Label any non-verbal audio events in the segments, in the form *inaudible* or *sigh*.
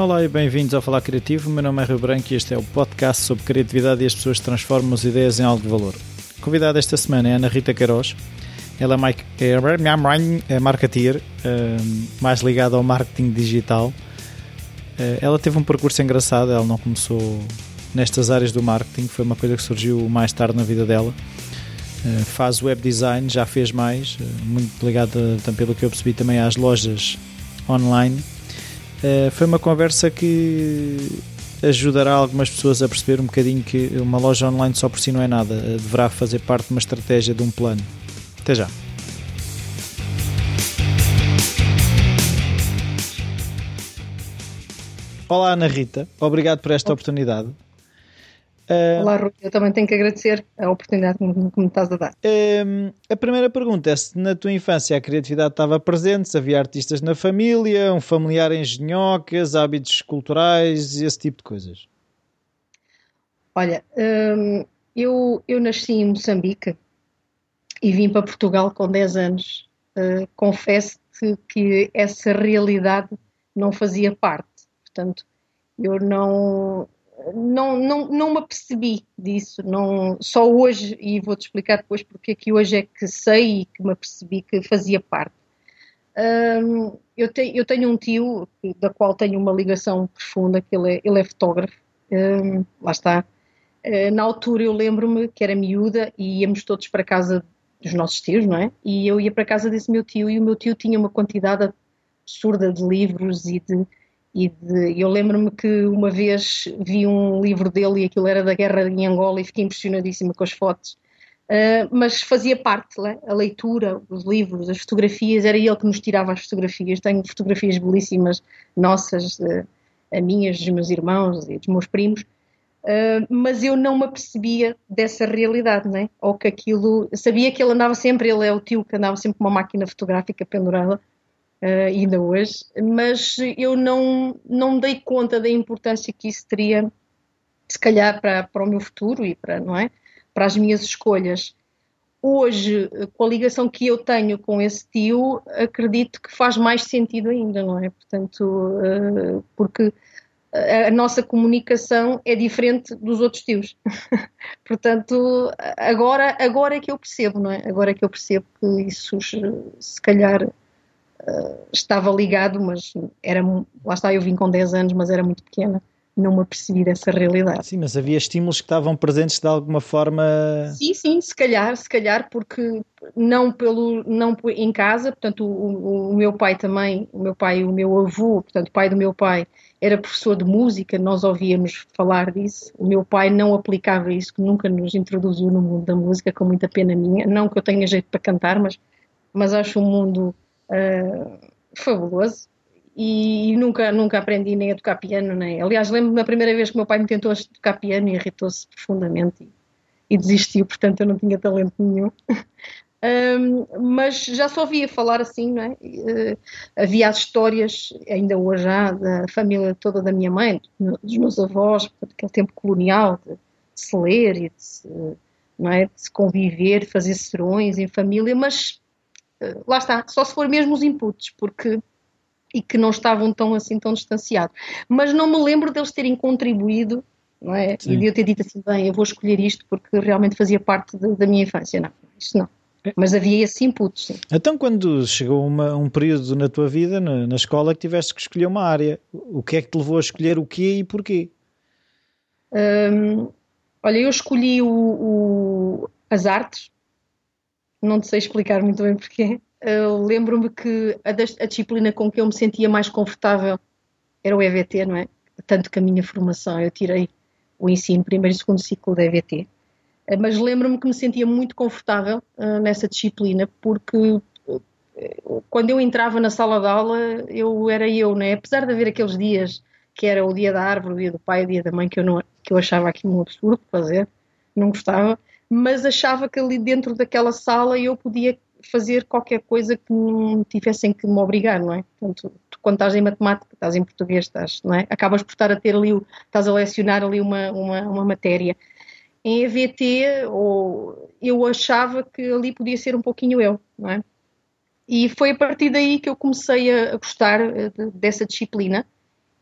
Olá e bem-vindos ao Falar Criativo. Meu nome é Rio Branco e este é o podcast sobre criatividade e as pessoas transformam as ideias em algo de valor. Convidada esta semana é Ana Rita Queiroz. Ela é, é marketeer, eh, mais ligada ao marketing digital. Eh, ela teve um percurso engraçado, ela não começou nestas áreas do marketing, foi uma coisa que surgiu mais tarde na vida dela. Eh, faz web design, já fez mais, muito ligada, pelo que eu percebi, também às lojas online eh, foi uma conversa que ajudará algumas pessoas a perceber um bocadinho que uma loja online só por si não é nada, eh, deverá fazer parte de uma estratégia, de um plano. Até já. Olá Ana Rita, obrigado por esta oportunidade. Uh, Olá, Rui. Eu também tenho que agradecer a oportunidade que me, que me estás a dar. Uh, a primeira pergunta é se na tua infância a criatividade estava presente, se havia artistas na família, um familiar em genhocas, hábitos culturais, esse tipo de coisas. Olha, um, eu, eu nasci em Moçambique e vim para Portugal com 10 anos. Uh, Confesso-te que essa realidade não fazia parte. Portanto, eu não não, não, não me apercebi disso, não, só hoje, e vou-te explicar depois porque é que hoje é que sei e que me apercebi que fazia parte. Um, eu, te, eu, tenho um tio da qual tenho uma ligação profunda, que ele é, ele é fotógrafo, um, lá está. Uh, na altura eu lembro-me que era miúda e íamos todos para casa dos nossos tios, não é? E eu ia para casa desse meu tio e o meu tio tinha uma quantidade absurda de livros e de, e de, eu lembro-me que uma vez vi um livro dele e aquilo era da guerra em Angola e fiquei impressionadíssima com as fotos. Uh, mas fazia parte, né? a leitura, os livros, as fotografias, era ele que nos tirava as fotografias. Tenho fotografias belíssimas nossas, uh, minhas, dos meus irmãos e dos meus primos, uh, mas eu não me apercebia dessa realidade, né? ou que aquilo. Sabia que ele andava sempre, ele é o tio que andava sempre com uma máquina fotográfica pendurada, uh, ainda hoje, mas eu não, não dei conta da importância que isso teria, se calhar, para, para o meu futuro e para, não é? para as minhas escolhas. Hoje, com a ligação que eu tenho com esse tio, acredito que faz mais sentido ainda, não é? Portanto, uh, porque a nossa comunicação é diferente dos outros tios. *laughs* Portanto, agora, agora é que eu percebo, não é? Agora é que eu percebo que isso, se calhar, uh, estava ligado, mas era, lá está, eu vim com 10 anos, mas era muito pequena, não me apercebi dessa realidade. Sim, mas havia estímulos que estavam presentes de alguma forma? Sim, sim, se calhar, se calhar, porque não pelo, não em casa, portanto, o, o meu pai também, o meu pai o meu avô, portanto, o pai do meu pai era professor de música, nós ouvíamos falar disso. O meu pai não aplicava isso, que nunca nos introduziu no mundo da música, com muita pena minha. Não que eu tenha jeito para cantar, mas, mas acho um mundo uh, fabuloso. E, nunca, nunca aprendi nem a tocar piano, nem. Aliás, lembro-me da primeira vez que meu pai me tentou tocar piano e irritou-se profundamente e, e, desistiu, portanto eu não tinha talento nenhum. *laughs* um, mas já só ouvia falar assim, não é? Uh, havia as histórias, ainda hoje há, da família toda da minha mãe, dos meus avós, aquele tempo colonial, de, de se ler e de se, não é? de se conviver, de fazer serões em família, mas lá está, só se for mesmo os inputs, porque e que não estavam tão assim tão distanciados. Mas não me lembro deles terem contribuído, não é? Sim. E de eu ter dito assim, bem, eu vou escolher isto porque realmente fazia parte de, da minha infância. Não, isto não. É. Mas havia esse input, sim. Então, quando chegou uma, um período na tua vida, na, na, escola, que tiveste que escolher uma área, o que é que te levou a escolher o quê e porquê? Hum, olha, eu escolhi o, o, as artes, não sei explicar muito bem porquê. Uh, Lembro-me que a, a, disciplina com que eu me sentia mais confortável era o EVT, não é? Tanto que a minha formação, eu tirei o ensino primeiro e segundo ciclo da EVT. Uh, mas lembro-me que me sentia muito confortável uh, nessa disciplina porque quando eu entrava na sala de aula, eu era eu, né? Apesar de haver aqueles dias que era o dia da árvore, o dia do pai, o dia da mãe, que eu, não, que eu achava aquilo um absurdo fazer, não gostava, mas achava que ali dentro daquela sala eu podia fazer qualquer coisa que não tivessem que me obrigar, não é? Portanto, tu, quando estás em matemática, estás em português, estás, não é? Acabas por estar a ter ali, estás a lecionar ali uma, uma, uma matéria. Em EVT, ou, eu achava que ali podia ser um pouquinho eu, não é? E foi a partir daí que eu comecei a, gostar eh, de, dessa disciplina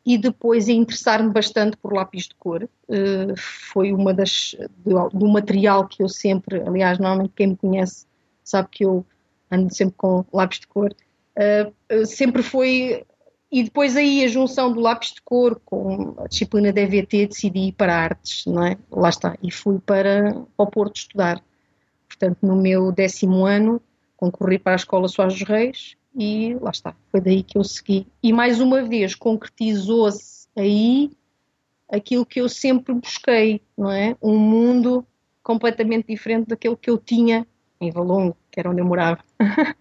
e depois a interessar-me bastante por lápis de cor. Uh, foi uma das do, do, material que eu sempre, aliás, normalmente quem me conhece sabe que eu ando sempre com lápis de cor. Uh, sempre foi e depois aí a junção do lápis de cor com a disciplina de EVT decidi ir para artes, não é? Lá está. E fui para, para o Porto estudar. Portanto, no meu décimo ano concorri para a Escola Soares dos Reis e lá está, foi daí que eu segui. E mais uma vez concretizou-se aí aquilo que eu sempre busquei, não é? Um mundo completamente diferente daquele que eu tinha em Valongo, que era onde eu morava. *laughs*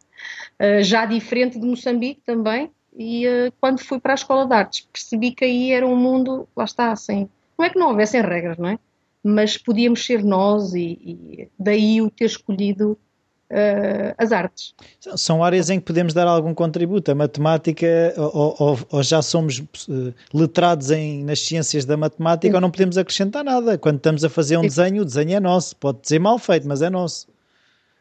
Eh, já diferente de Moçambique também, e uh, quando fui para a Escola de Artes percebi que aí era um mundo, lá está, assim, não é que não houvessem regras, não é? Mas podíamos ser nós e, e daí o ter escolhido uh, as artes. São áreas em que podemos dar algum contributo. A matemática, ou, ou, ou já somos uh, letrados em, nas ciências da matemática, Sim. ou não podemos acrescentar nada. Quando estamos a fazer um Sim. desenho, o desenho é nosso. Pode dizer mal feito, mas é nosso.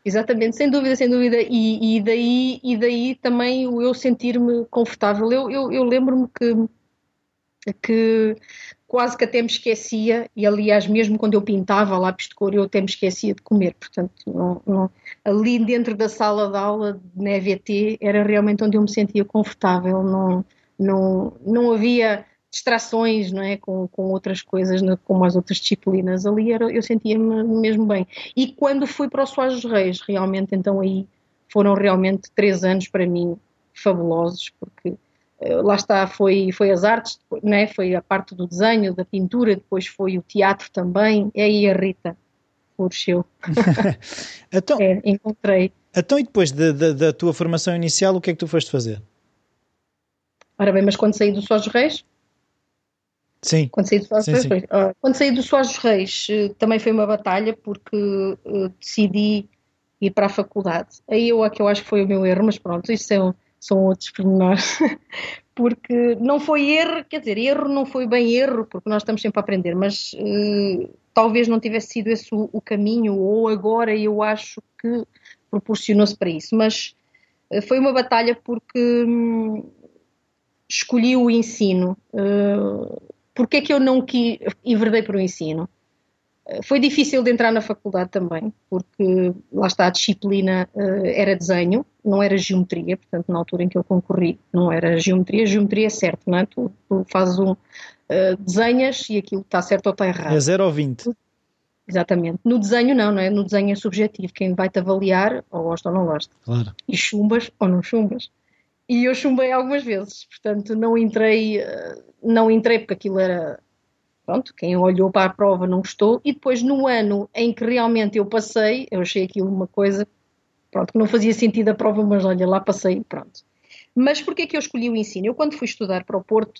Exatamente, sem dúvida, sem dúvida. E, e daí, e daí também o eu sentir-me confortável. Eu, eu, eu lembro-me que, que quase que até me esquecia, e aliás, mesmo quando eu pintava lápis de cor, eu até me esquecia de comer. Portanto, não, não, ali dentro da sala de aula na EVT era realmente onde eu me sentia confortável. Não, não, não havia distrações não é? com, com outras coisas, como as outras disciplinas. Ali era, eu sentia-me mesmo bem. E quando fui para o Soares Reis, realmente, então aí foram realmente três anos para mim fabulosos, porque lá está, foi, foi as artes, né? foi a parte do desenho, da pintura, depois foi o teatro também, e aí a Rita floresceu. *laughs* *laughs* então, é, encontrei. Então, e depois de, de, da tua formação inicial, o que é que tu foste fazer? Ora bem, mas quando saí do Soares Reis? Sim. Quando saí do sim, Reis, sim. Uh, quando saí do Soares Reis, uh, também foi uma batalha, porque uh, decidi ir para a faculdade. Aí eu, que eu acho que foi o meu erro, mas pronto, isso é um são outros pormenores, *laughs* porque não foi erro, quer dizer, erro não foi bem erro, porque nós estamos sempre a aprender, mas uh, talvez não tivesse sido esse o, o, caminho, ou agora eu acho que proporcionou-se para isso, mas uh, foi uma batalha porque hum, escolhi o ensino. Uh, porque é que eu não quis, enverdei para o ensino? Foi difícil de entrar na faculdade também, porque lá está a disciplina uh, era desenho, não era geometria, portanto, na altura em que eu concorri, não era geometria. Geometria é certo, não é? Tu, tu fazes um. Uh, desenhas e aquilo está certo ou está errado. É 0 ou 20. Exatamente. No desenho, não, não é? No desenho é subjetivo. Quem vai-te avaliar, ou gosta ou não gosta. Claro. E chumbas ou não chumbas. E eu chumbei algumas vezes, portanto, não entrei, não entrei porque aquilo era pronto, quem olhou para a prova não gostou, e depois no ano em que realmente eu passei, eu achei aquilo uma coisa, pronto, que não fazia sentido a prova, mas olha, lá passei, pronto. Mas porquê é que eu escolhi o ensino? Eu quando fui estudar para o Porto,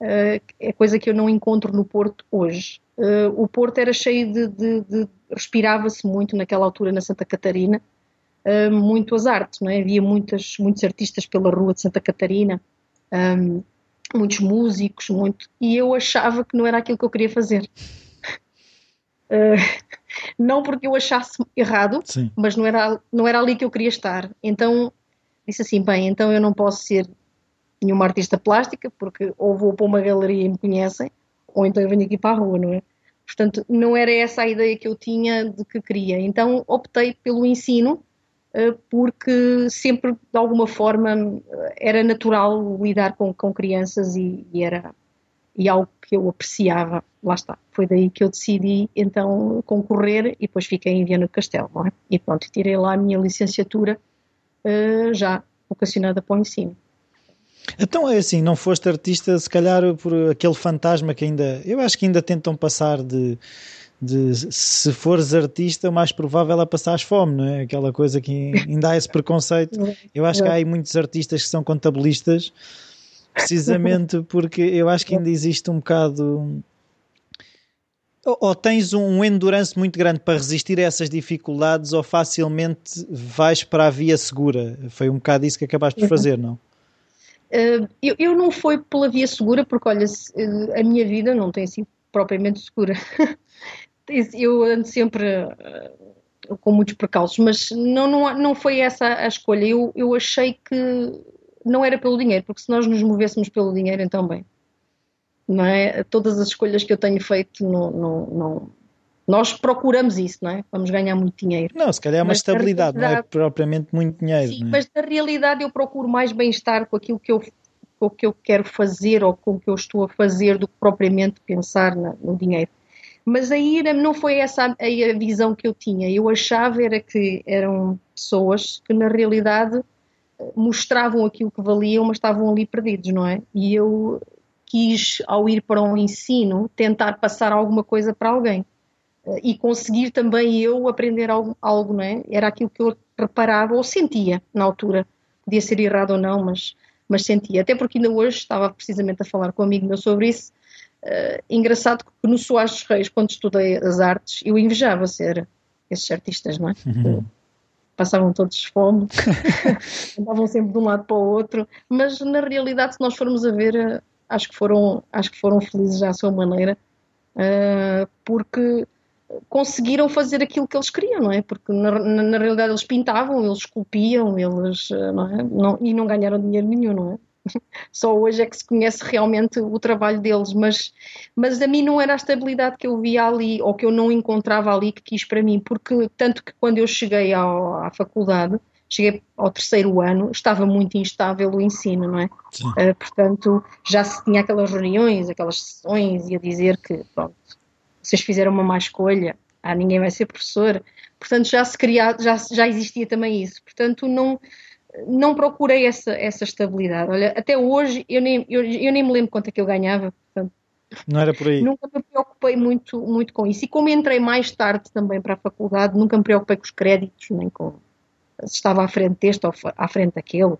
uh, é coisa que eu não encontro no Porto hoje. Uh, o Porto era cheio de, de, de respirava-se muito naquela altura na Santa Catarina, uh, muito as artes, não é? Havia muitas, muitos artistas pela rua de Santa Catarina, um, muitos músicos, muito, e eu achava que não era aquilo que eu queria fazer. Uh, *laughs* não porque eu achasse errado, Sim. mas não era, não era ali que eu queria estar. Então disse assim: bem, então eu não posso ser nenhuma artista plástica, porque ou vou para uma galeria e me conhecem, ou então eu venho aqui para a rua, não é? Portanto, não era essa a ideia que eu tinha de que queria. Então optei pelo ensino porque sempre de alguma forma era natural lidar com, com crianças e, e, era e algo que eu apreciava. Lá está. Foi daí que eu decidi então concorrer e depois fiquei em Viana do Castelo, não é? E pronto, tirei lá a minha licenciatura uh, já vocacionada para o ensino. Então é assim, não foste artista se calhar por aquele fantasma que ainda, eu acho que ainda tentam passar de de se fores artista, o mais provável é passares fome, não é? Aquela coisa que ainda há esse preconceito. *laughs* Eu acho que há aí muitos artistas que são contabilistas, precisamente *laughs* porque eu acho que ainda existe um bocado. Ou, tens um endurance muito grande para resistir a essas dificuldades, ou facilmente vais para a via segura. Foi um bocado isso que acabaste por fazer, não? Uh, eu, eu não fui pela via segura, porque olha, a minha vida não tem sido propriamente segura. *laughs* eu ando sempre uh, com muitos precalços, mas não, não, não foi essa a escolha. Eu, eu achei que não era pelo dinheiro, porque se nós nos movêssemos pelo dinheiro, então bem, não é? Todas as escolhas que eu tenho feito não, não, não, nós procuramos isso, não é? Vamos ganhar muito dinheiro. Não, se calhar é uma mas estabilidade, não é propriamente muito dinheiro. Sim, é? mas na realidade eu procuro mais bem-estar com aquilo que eu, com o que eu quero fazer ou com o que eu estou a fazer do que propriamente pensar no dinheiro. Mas aí não foi essa a, a visão que eu tinha. Eu achava era que eram pessoas que na realidade mostravam aquilo que valiam, mas estavam ali perdidos, não é? E eu quis, ao ir para um ensino, tentar passar alguma coisa para alguém e conseguir também eu aprender algo, algo, não é? Era aquilo que eu reparava ou sentia na altura. Podia ser errado ou não, mas, mas sentia. Até porque ainda hoje estava precisamente a falar com um amigo meu sobre isso. Uh, engraçado que no Soares Reis, quando estudei as artes, eu invejava ser esses artistas, não é? Uhum. Passavam todos fome, *laughs* andavam sempre de um lado para o outro, mas na realidade, se nós formos a ver, eh, acho que foram, acho que foram felizes à sua maneira, uh, porque conseguiram fazer aquilo que eles queriam, não é? Porque na, na, na realidade eles pintavam, eles esculpiam, eles, não é? Não, e não ganharam dinheiro nenhum, não é? Só hoje é que se conhece realmente o trabalho deles, mas, mas a mim não era a estabilidade que eu via ali ou que eu não encontrava ali que quis para mim, porque tanto que quando eu cheguei ao, à faculdade, cheguei ao terceiro ano, estava muito instável o ensino, não é? Uh, portanto, já se tinha aquelas reuniões, aquelas sessões, e a dizer que, pronto, vocês fizeram uma má escolha, ah, ninguém vai ser professor. Portanto, já se criou, já, já existia também isso. Portanto, não, não procurei essa, essa estabilidade. Olha, até hoje eu nem, eu, eu nem me lembro quanto é que eu ganhava. Portanto, não era por aí. Nunca me preocupei muito, muito com isso. E como entrei mais tarde também para a faculdade, nunca me preocupei com os créditos, nem com se estava à frente deste ou à frente daquele, uh,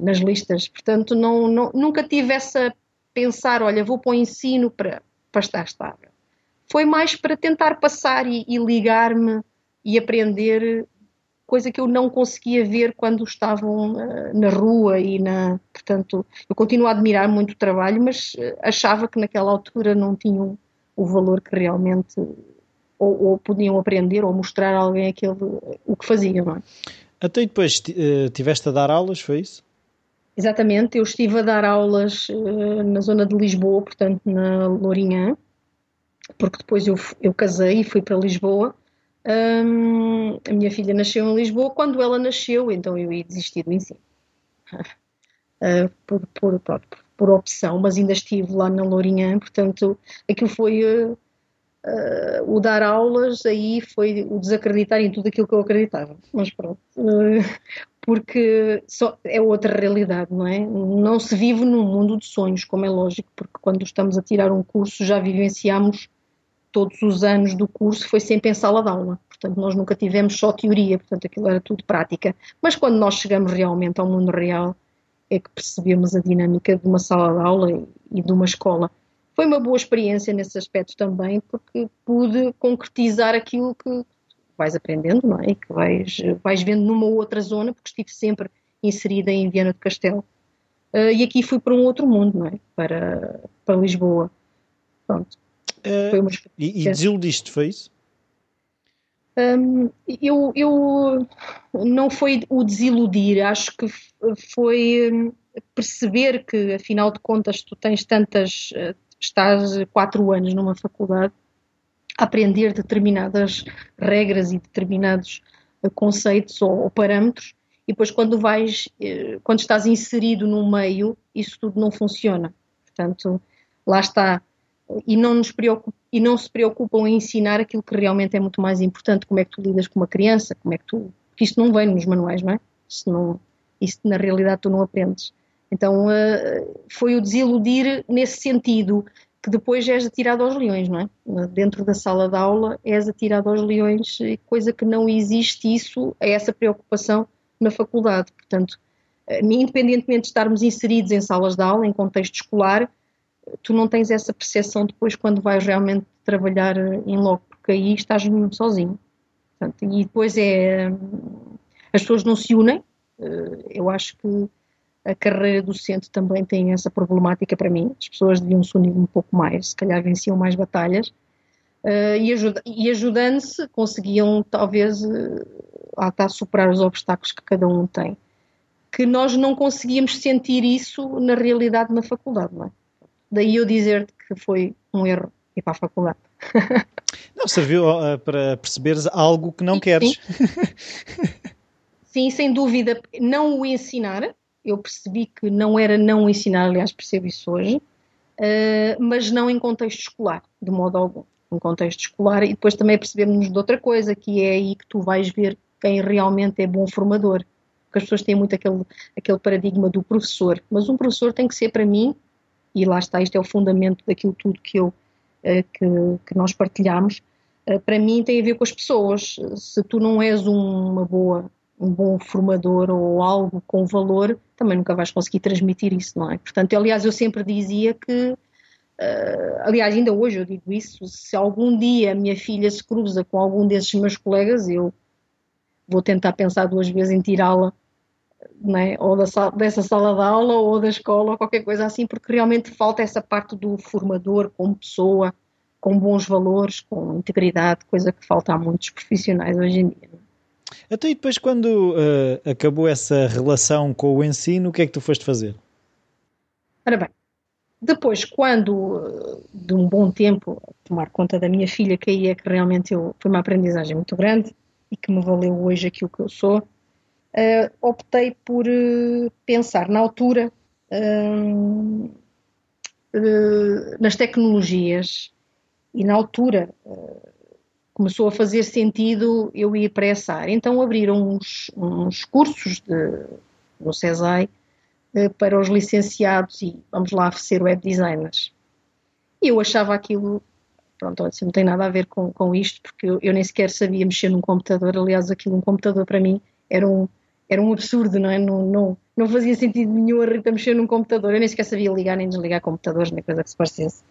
nas listas. Portanto, não, não, nunca tive essa pensar, olha, vou para o ensino para, para estar estável foi mais para tentar passar e, e ligar-me e aprender coisa que eu não conseguia ver quando estavam uh, na rua e na portanto eu continuo a admirar muito o trabalho mas uh, achava que naquela altura não tinham o valor que realmente ou, ou, podiam aprender ou mostrar a alguém aquele o que faziam não é? até depois uh, tiveste a dar aulas foi isso exatamente eu estive a dar aulas na zona de Lisboa portanto na Lourinhã porque depois eu, eu casei e fui para Lisboa. A minha filha nasceu em Lisboa. Quando ela nasceu, então eu ia desistir do ensino. Uh, *laughs* por, por, por, por, opção, mas ainda estive lá na Lourinhã, portanto, aquilo foi uh, uh, o dar aulas, aí foi o desacreditar em tudo aquilo que eu acreditava. Mas pronto, porque só, é outra realidade, não é? Não se vive num mundo de sonhos, como é lógico, porque quando estamos a tirar um curso já vivenciamos todos os anos do curso foi sempre em sala de aula. Portanto, nós nunca tivemos só teoria, portanto, aquilo era tudo prática. Mas quando nós chegamos realmente ao mundo real, é que percebemos a dinâmica de uma sala de aula e de uma escola. Foi uma boa experiência nesse aspecto também, porque pude concretizar aquilo que vais aprendendo, não é? Que vais, vais vendo numa outra zona, porque estive sempre inserida em Viana do Castelo. Uh, e aqui fui para um outro mundo, não é? Para, para Lisboa. Pronto. Uh, e, e desiludiste, foi isso? Um, eu, eu não foi o desiludir, acho que foi hum, perceber que afinal de contas tu tens tantas, eh, estás quatro anos numa faculdade a aprender determinadas regras e determinados eh, conceitos ou, ou parâmetros e depois quando vais, eh, quando estás inserido no meio, isso tudo não funciona. Portanto, lá está, e não, nos e não se preocupam em ensinar aquilo que realmente é muito mais importante, como é que tu lidas com uma criança, como é que tu. Porque isto não vem nos manuais, não é? Isso, não, isso na realidade tu não aprendes. Então uh, foi o desiludir nesse sentido, que depois és atirado aos leões, não é? Dentro da sala de aula és atirado aos leões, coisa que não existe isso, é essa preocupação na faculdade. Portanto, uh, independentemente de estarmos inseridos em salas de aula, em contexto escolar, tu não tens essa percepção depois quando vais realmente trabalhar em loco, porque aí estás sozinho. Portanto, e depois é. As pessoas não se unem. Eh, eu acho que a carreira docente também tem essa problemática para mim. As pessoas deviam se unir um pouco mais, se calhar venciam mais batalhas. Uh, e, ajuda, e ajudando-se, conseguiam talvez uh, superar os obstáculos que cada um tem. Que nós não conseguíamos sentir isso na realidade na faculdade, não é? Daí eu dizer-te que foi um erro ir para a faculdade. *laughs* Não, serviu uh, para perceberes algo que não sim, queres. Sim. sim, sem dúvida. Não o ensinar. Eu percebi que não era não ensinar, aliás, percebo isso hoje, uh, mas não em contexto escolar, de modo algum. Em contexto escolar, e depois também percebemos de outra coisa, que é aí que tu vais ver quem realmente é bom formador. Porque as pessoas têm muito aquele, aquele paradigma do professor, mas um professor tem que ser para mim, e lá está, isto é o fundamento daquilo tudo que eu eh, que, que nós partilhamos, eh, para mim tem a ver com as pessoas. Se tu não és uma boa, um bom formador ou algo com valor, também nunca vais conseguir transmitir isso, não é? Portanto, aliás, eu sempre dizia que, uh, aliás, ainda hoje eu digo isso, se algum dia a minha filha se cruza com algum desses meus colegas, eu vou tentar pensar duas vezes em tirá-la né? ou da, dessa sala de aula ou da escola ou qualquer coisa assim, porque realmente falta essa parte do formador como pessoa, com bons valores, com integridade, coisa que falta a muitos profissionais hoje em dia. Até então, e depois, quando uh, acabou essa relação com o ensino, o que é que tu foste fazer? Ora bem, depois, quando de um bom tempo tomar conta da minha filha, que aí é que realmente eu, foi uma aprendizagem muito grande e que me valeu hoje aquilo que eu sou, uh, optei por uh, pensar na altura uh, nas tecnologias e na altura começou a fazer sentido eu ir para essa área. Então abriram uns, uns cursos de, no CESAI para os licenciados e vamos lá ser web designers. E eu achava aquilo pronto, assim, não tem nada a ver com, com isto, porque eu, eu, nem sequer sabia mexer num computador. Aliás, aquilo, um computador para mim era um, era um absurdo, não é? Não, não, não fazia sentido nenhum a Rita mexer num computador. Eu nem sequer sabia ligar nem desligar computadores, nem coisa que se parecesse.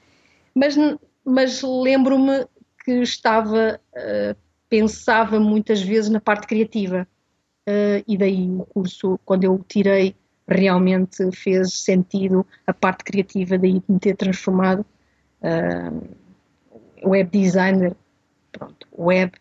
Mas, mas lembro-me que estava, uh, pensava muitas vezes na parte criativa. Uh, e daí o curso, quando eu o tirei, realmente fez sentido a parte criativa, daí me ter transformado uh, web designer, pronto, web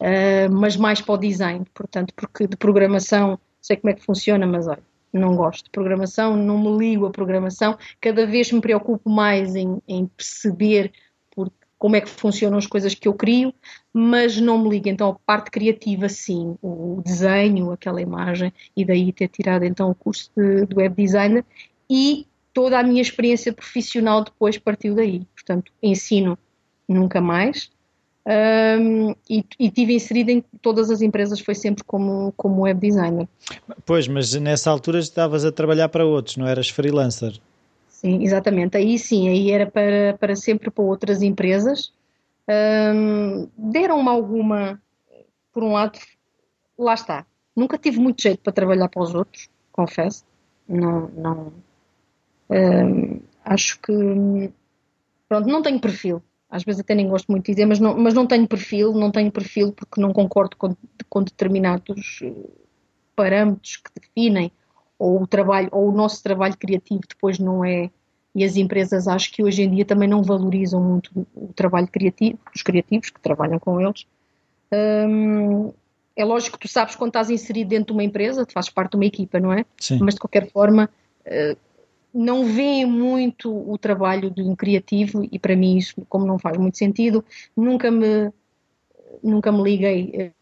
uh, mas mais para o design, portanto, porque de programação sei como é que funciona, mas olha, não gosto de programação, não me ligo a programação, cada vez me preocupo mais em, em perceber por, como é que funcionam as coisas que eu crio, mas não me ligo. Então, a parte criativa, sim, o desenho, aquela imagem, e daí ter tirado então o curso de, de web designer e toda a minha experiência profissional depois partiu daí. Portanto, ensino nunca mais, um, e, e tive inserido em todas as empresas, foi sempre como, como web designer. Pois, mas nessa altura estavas a trabalhar para outros, não eras freelancer? Sim, exatamente. Aí sim, aí era para, para sempre para outras empresas. Um, Deram-me alguma, por um lado, lá está. Nunca tive muito jeito para trabalhar para os outros, confesso. Não, não. Um, acho que. Pronto, não tenho perfil às vezes até nem gosto muito de dizer, mas não, mas não tenho perfil, não tenho perfil porque não concordo com, com determinados eh, parâmetros que definem ou o trabalho, ou o nosso trabalho criativo depois não é, e as empresas acho que hoje em dia também não valorizam muito o trabalho criativo, os criativos que trabalham com eles. Hum, é lógico que tu sabes quando estás inserido dentro de uma empresa, tu fazes parte de uma equipa, não é? Sim. Mas de qualquer forma, uh, não veem muito o trabalho de um criativo e para mim isso, como não faz muito sentido, nunca me nunca me liguei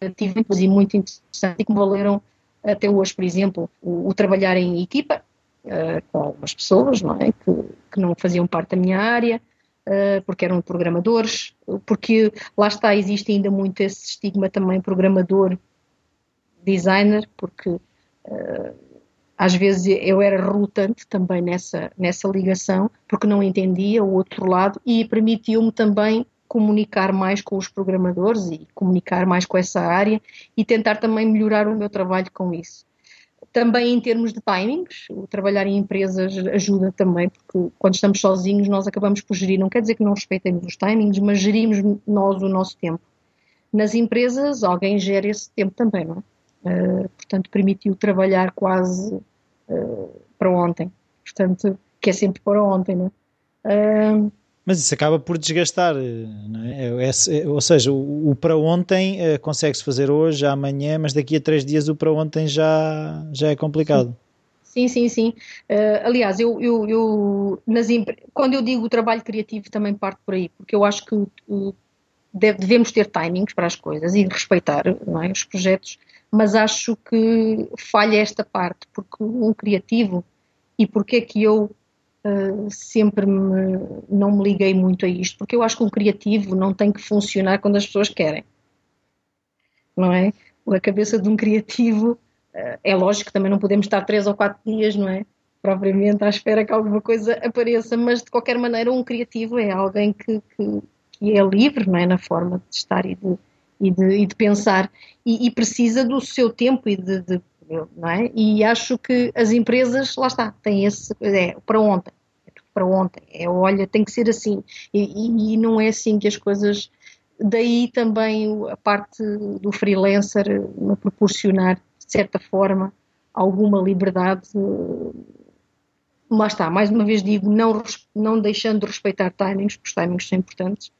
eh, tive e muito interessante e que me valeram até hoje, por exemplo, o, o trabalhar em equipa uh, com algumas pessoas não é? que, que não faziam parte da minha área, uh, porque eram programadores, porque lá está, existe ainda muito esse estigma também programador designer, porque uh, às vezes eu era relutante também nessa, nessa ligação, porque não entendia o outro lado e permitiu-me também comunicar mais com os programadores e comunicar mais com essa área e tentar também melhorar o meu trabalho com isso. Também em termos de timings, o trabalhar em empresas ajuda também, porque quando estamos sozinhos nós acabamos por gerir, não quer dizer que não respeitemos os timings, mas gerimos nós o nosso tempo. Nas empresas alguém gera esse tempo também, não é? Uh, portanto, permitiu trabalhar quase uh, para ontem. Portanto, que é sempre para ontem, não é? Uh, mas isso acaba por desgastar, não é? é, é ou seja, o, o para ontem consegue-se fazer hoje, amanhã, mas daqui a três dias o para ontem já, já é complicado. Sim, sim, sim. Aliás, eu, eu, eu nas, quando eu digo trabalho criativo também parte por aí, porque eu acho que uh, devemos ter timings para as coisas e respeitar é, os projetos, mas acho que falha esta parte, porque um criativo, e porque é que eu uh, sempre me, não me liguei muito a isto? Porque eu acho que um criativo não tem que funcionar quando as pessoas querem, não é? A cabeça de um criativo é lógico que também não podemos estar três ou quatro dias, não é? Propriamente à espera que alguma coisa apareça, mas de qualquer maneira um criativo é alguém que, que, que é livre, não é? Na forma de estar e de, e de, e de pensar e, e, precisa do seu tempo e de, de, não é? E acho que as empresas, lá está, têm esse, é para ontem, é para ontem, é olha, tem que ser assim e, e não é assim que as coisas daí também a parte do freelancer me proporcionar de certa forma, alguma liberdade. Lá está, mais uma vez digo, não, não deixando de respeitar timings, porque os timings são importantes,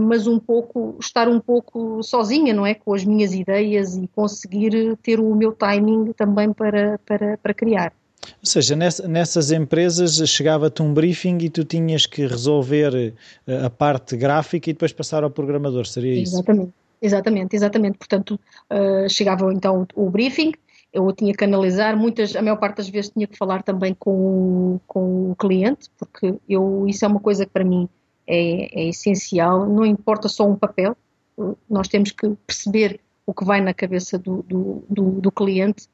mas um pouco, estar um pouco sozinha, não é? Com as minhas ideias e conseguir ter o meu timing também para, para, para criar. Ou seja, nessas empresas chegava-te um briefing e tu tinhas que resolver eh, a parte gráfica e depois passar ao programador, seria isso? Exatamente. Exatamente, exatamente. Portanto, uh, chegava então o, briefing, eu tinha que analisar, muitas, a maior parte das vezes tinha que falar também com, o, com o cliente, porque eu, isso é uma coisa que para mim é, é essencial, não importa só um papel, nós temos que perceber o que vai na cabeça do, do, do, do cliente.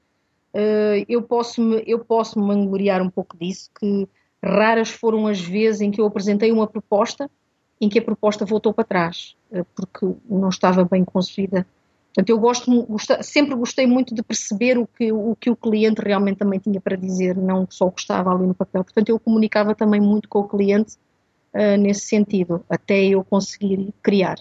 Uh, eu posso me, eu posso me vangloriar um pouco disso, que raras foram as vezes em que eu apresentei uma proposta em que a proposta voltou para trás, eh, porque não estava bem concebida. Portanto, eu gosto, sempre gostei muito de perceber o que, o que o cliente realmente também tinha para dizer, não só o que estava ali no papel. Portanto, eu comunicava também muito com o cliente uh, nesse sentido, até eu conseguir criar.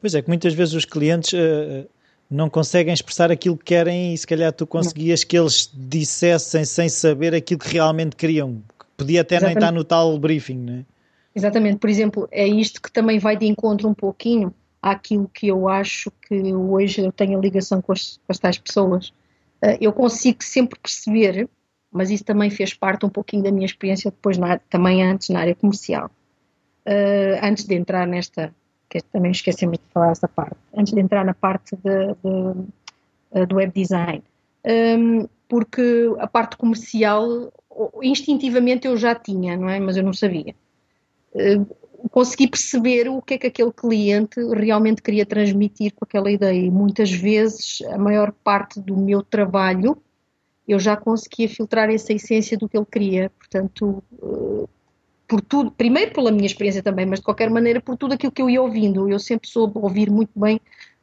Pois é, que muitas vezes os clientes uh, não conseguem expressar aquilo que querem e se calhar tu conseguias não. que eles dissessem sem saber aquilo que realmente queriam. Podia até Exatamente. nem estar no tal briefing, não é? Exatamente, por exemplo, é isto que também vai de encontro um pouquinho àquilo que eu acho que hoje eu tenho a ligação com as, com as tais pessoas. Uh, eu consigo sempre perceber, mas isso também fez parte um pouquinho da minha experiência depois, na, também antes na área comercial. Uh, antes de entrar nesta, que também esquecemos de falar essa parte, antes de entrar na parte de, de, uh, do web design. Um, porque a parte comercial, instintivamente eu já tinha, não é? Mas eu não sabia. Eh, consegui perceber o que é que aquele cliente realmente queria transmitir com aquela ideia. E muitas vezes, a maior parte do meu trabalho, eu já conseguia filtrar essa essência do que ele queria. Portanto, por tudo, primeiro pela minha experiência também, mas de qualquer maneira por tudo aquilo que eu ia ouvindo. Eu sempre soube ouvir muito bem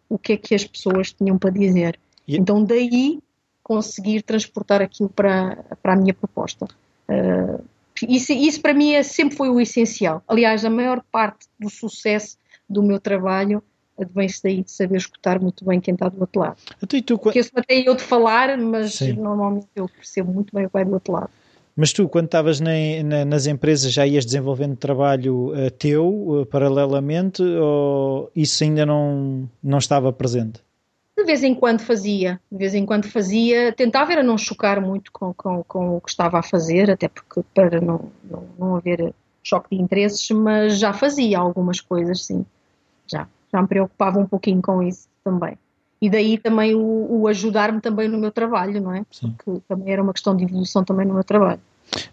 o que é que as pessoas tinham para dizer. E... Então, daí conseguir transportar aquilo para, para a minha proposta. Uh, isso, isso para mim é, sempre foi o essencial. Aliás, a maior parte do sucesso do meu trabalho advém-se daí de saber escutar muito bem quem está do outro lado. Então, tu, Porque eu até eu de falar, mas Sim. normalmente eu percebo muito bem o que vai do outro lado. Mas tu, quando estavas na, na, nas empresas, já ias desenvolvendo trabalho uh, teu, uh, paralelamente, ou isso ainda não, não estava presente? De vez em quando fazia, de vez em quando fazia, tentava era não chocar muito com, com, com o que estava a fazer, até porque para não, não, não haver choque de interesses, mas já fazia algumas coisas, sim, já, já me preocupava um pouquinho com isso também. E daí também o, o ajudar-me também no meu trabalho, não é? Sim. Porque também era uma questão de evolução também no meu trabalho.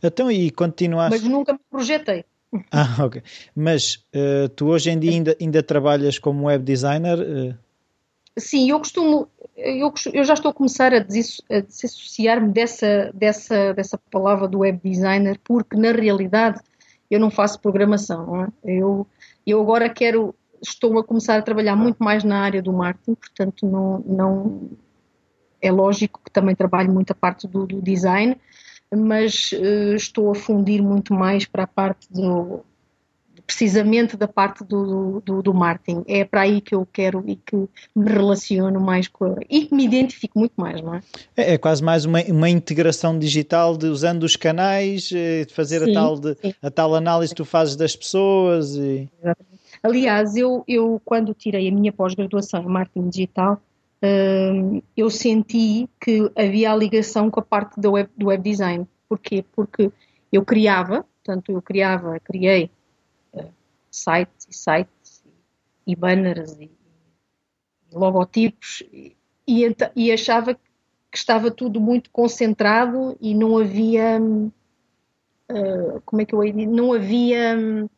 Então, e continuaste... Mas nunca me projetei. *laughs* Ah, ok. Mas uh, tu hoje em dia ainda, ainda trabalhas como web designer? Uh... Sim, eu costumo, eu, eu já estou a começar a, desassociar-me dessa, dessa, dessa palavra do web designer, porque na realidade eu não faço programação. Não é? eu, eu agora quero, estou a começar a trabalhar muito mais na área do marketing, portanto não, não é lógico que também trabalho muito a parte do, do design, mas uh, estou a fundir muito mais para a parte do, precisamente da parte do, do, do, marketing. É para aí que eu quero e que me relaciono mais com a, e que me identifico muito mais, não é? É, é quase mais uma, uma integração digital de usando os canais, eh, de fazer sim, a, tal de, a tal análise que tu fazes das pessoas. E... Aliás, eu, eu quando tirei a minha pós-graduação em marketing digital, uh, eu senti que havia a ligação com a parte do web, do web design. Porquê? Porque eu criava, portanto, eu criava, criei uh, sites e sites e, banners e, e logotipos e, e, achava que estava tudo muito concentrado e não havia uh, como é que eu ia dizer? não havia um,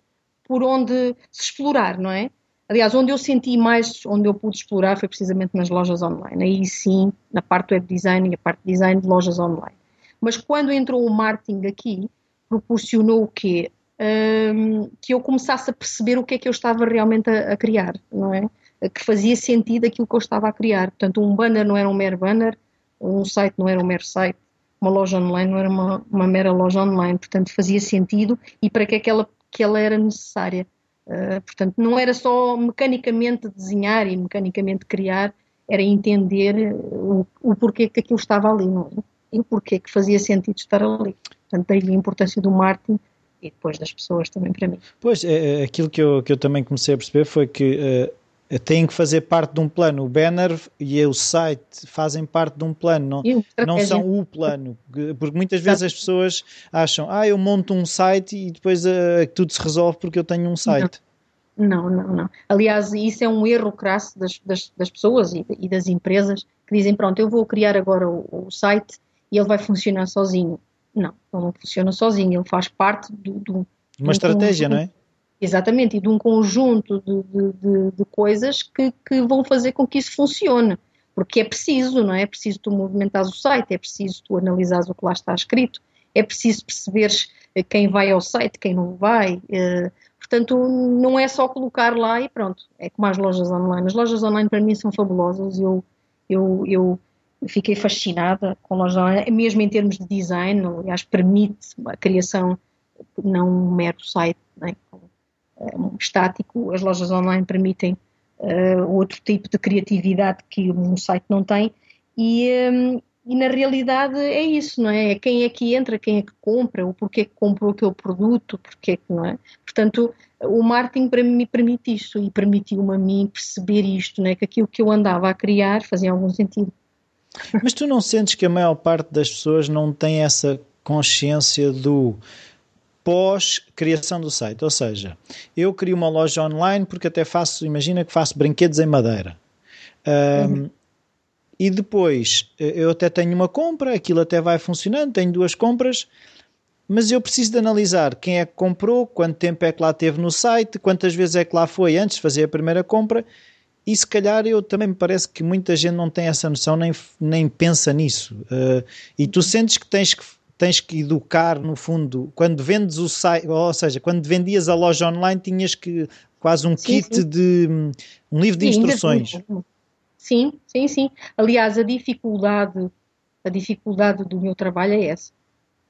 por onde se explorar, não é? Aliás, onde eu senti mais, onde eu pude explorar foi precisamente nas lojas online. Aí sim, na parte web design e a parte de design de lojas online. Mas quando entrou o marketing aqui, proporcionou o quê? Um, que eu começasse a perceber o que é que eu estava realmente a, a, criar, não é? Que fazia sentido aquilo que eu estava a criar. Portanto, um banner não era um mero banner, um site não era um mero site, uma loja online não era uma, uma mera loja online. Portanto, fazia sentido e para que é que ela era necessária. Uh, portanto, não era só mecanicamente desenhar e mecanicamente criar, era entender o, o porquê que aquilo estava ali, não é? E o porquê que fazia sentido estar ali. Portanto, daí a importância do marketing e depois das pessoas também para mim. Pois, é, é, aquilo que eu, que eu também comecei a perceber foi que uh, têm que fazer parte de um plano. O banner e o site fazem parte de um plano, não, não são o plano. Porque muitas vezes as pessoas acham, ah, eu monto um site e depois uh, tudo se resolve porque eu tenho um site. Não, não, não. Aliás, isso é um erro crasso das, das, das pessoas e, e, das empresas que dizem, pronto, eu vou criar agora o, o, site e ele vai funcionar sozinho. Não, ele não funciona sozinho, ele faz parte do, do uma estratégia, não é? Exatamente, e de um conjunto de, de, de, de coisas que, que, vão fazer com que isso funcione. Porque é preciso, não é? É preciso tu movimentares o site, é preciso tu analisares o que lá está escrito, é preciso perceberes eh, quem vai ao site, quem não vai. Eh, portanto, não é só colocar lá e pronto. É como as lojas online. As lojas online para mim são fabulosas. Eu, eu, eu fiquei fascinada com lojas online, mesmo em termos de design. Aliás, permite a criação, não um mero site, é? estático, as lojas online permitem uh, outro tipo de criatividade que um site não tem e, um, e, na realidade é isso, não é? é? Quem é que entra, quem é que compra, o porquê que comprou aquele produto, porquê que não é? Portanto, o marketing para mim permite isto e permitiu-me a mim perceber isto, não é? Que aquilo que eu andava a criar fazia algum sentido. Mas tu não sentes que a maior parte das pessoas não tem essa consciência do pós-criação do site. Ou seja, eu crio uma loja online porque até faço, imagina que faço brinquedos em madeira. Um, uhum. E depois eu até tenho uma compra, aquilo até vai funcionando, tenho duas compras, mas eu preciso de analisar quem é que comprou, quanto tempo é que lá teve no site, quantas vezes é que lá foi antes de fazer a primeira compra. E se calhar eu também me parece que muita gente não tem essa noção nem, nem pensa nisso. Uh, e tu sentes que tens que tens que educar, no fundo, quando vendes o site, ou seja, quando vendias a loja online, tinhas que quase um sim, kit sim. de um livro de sim, instruções. Sim, sim, sim. Aliás, a dificuldade, a dificuldade do meu trabalho é essa,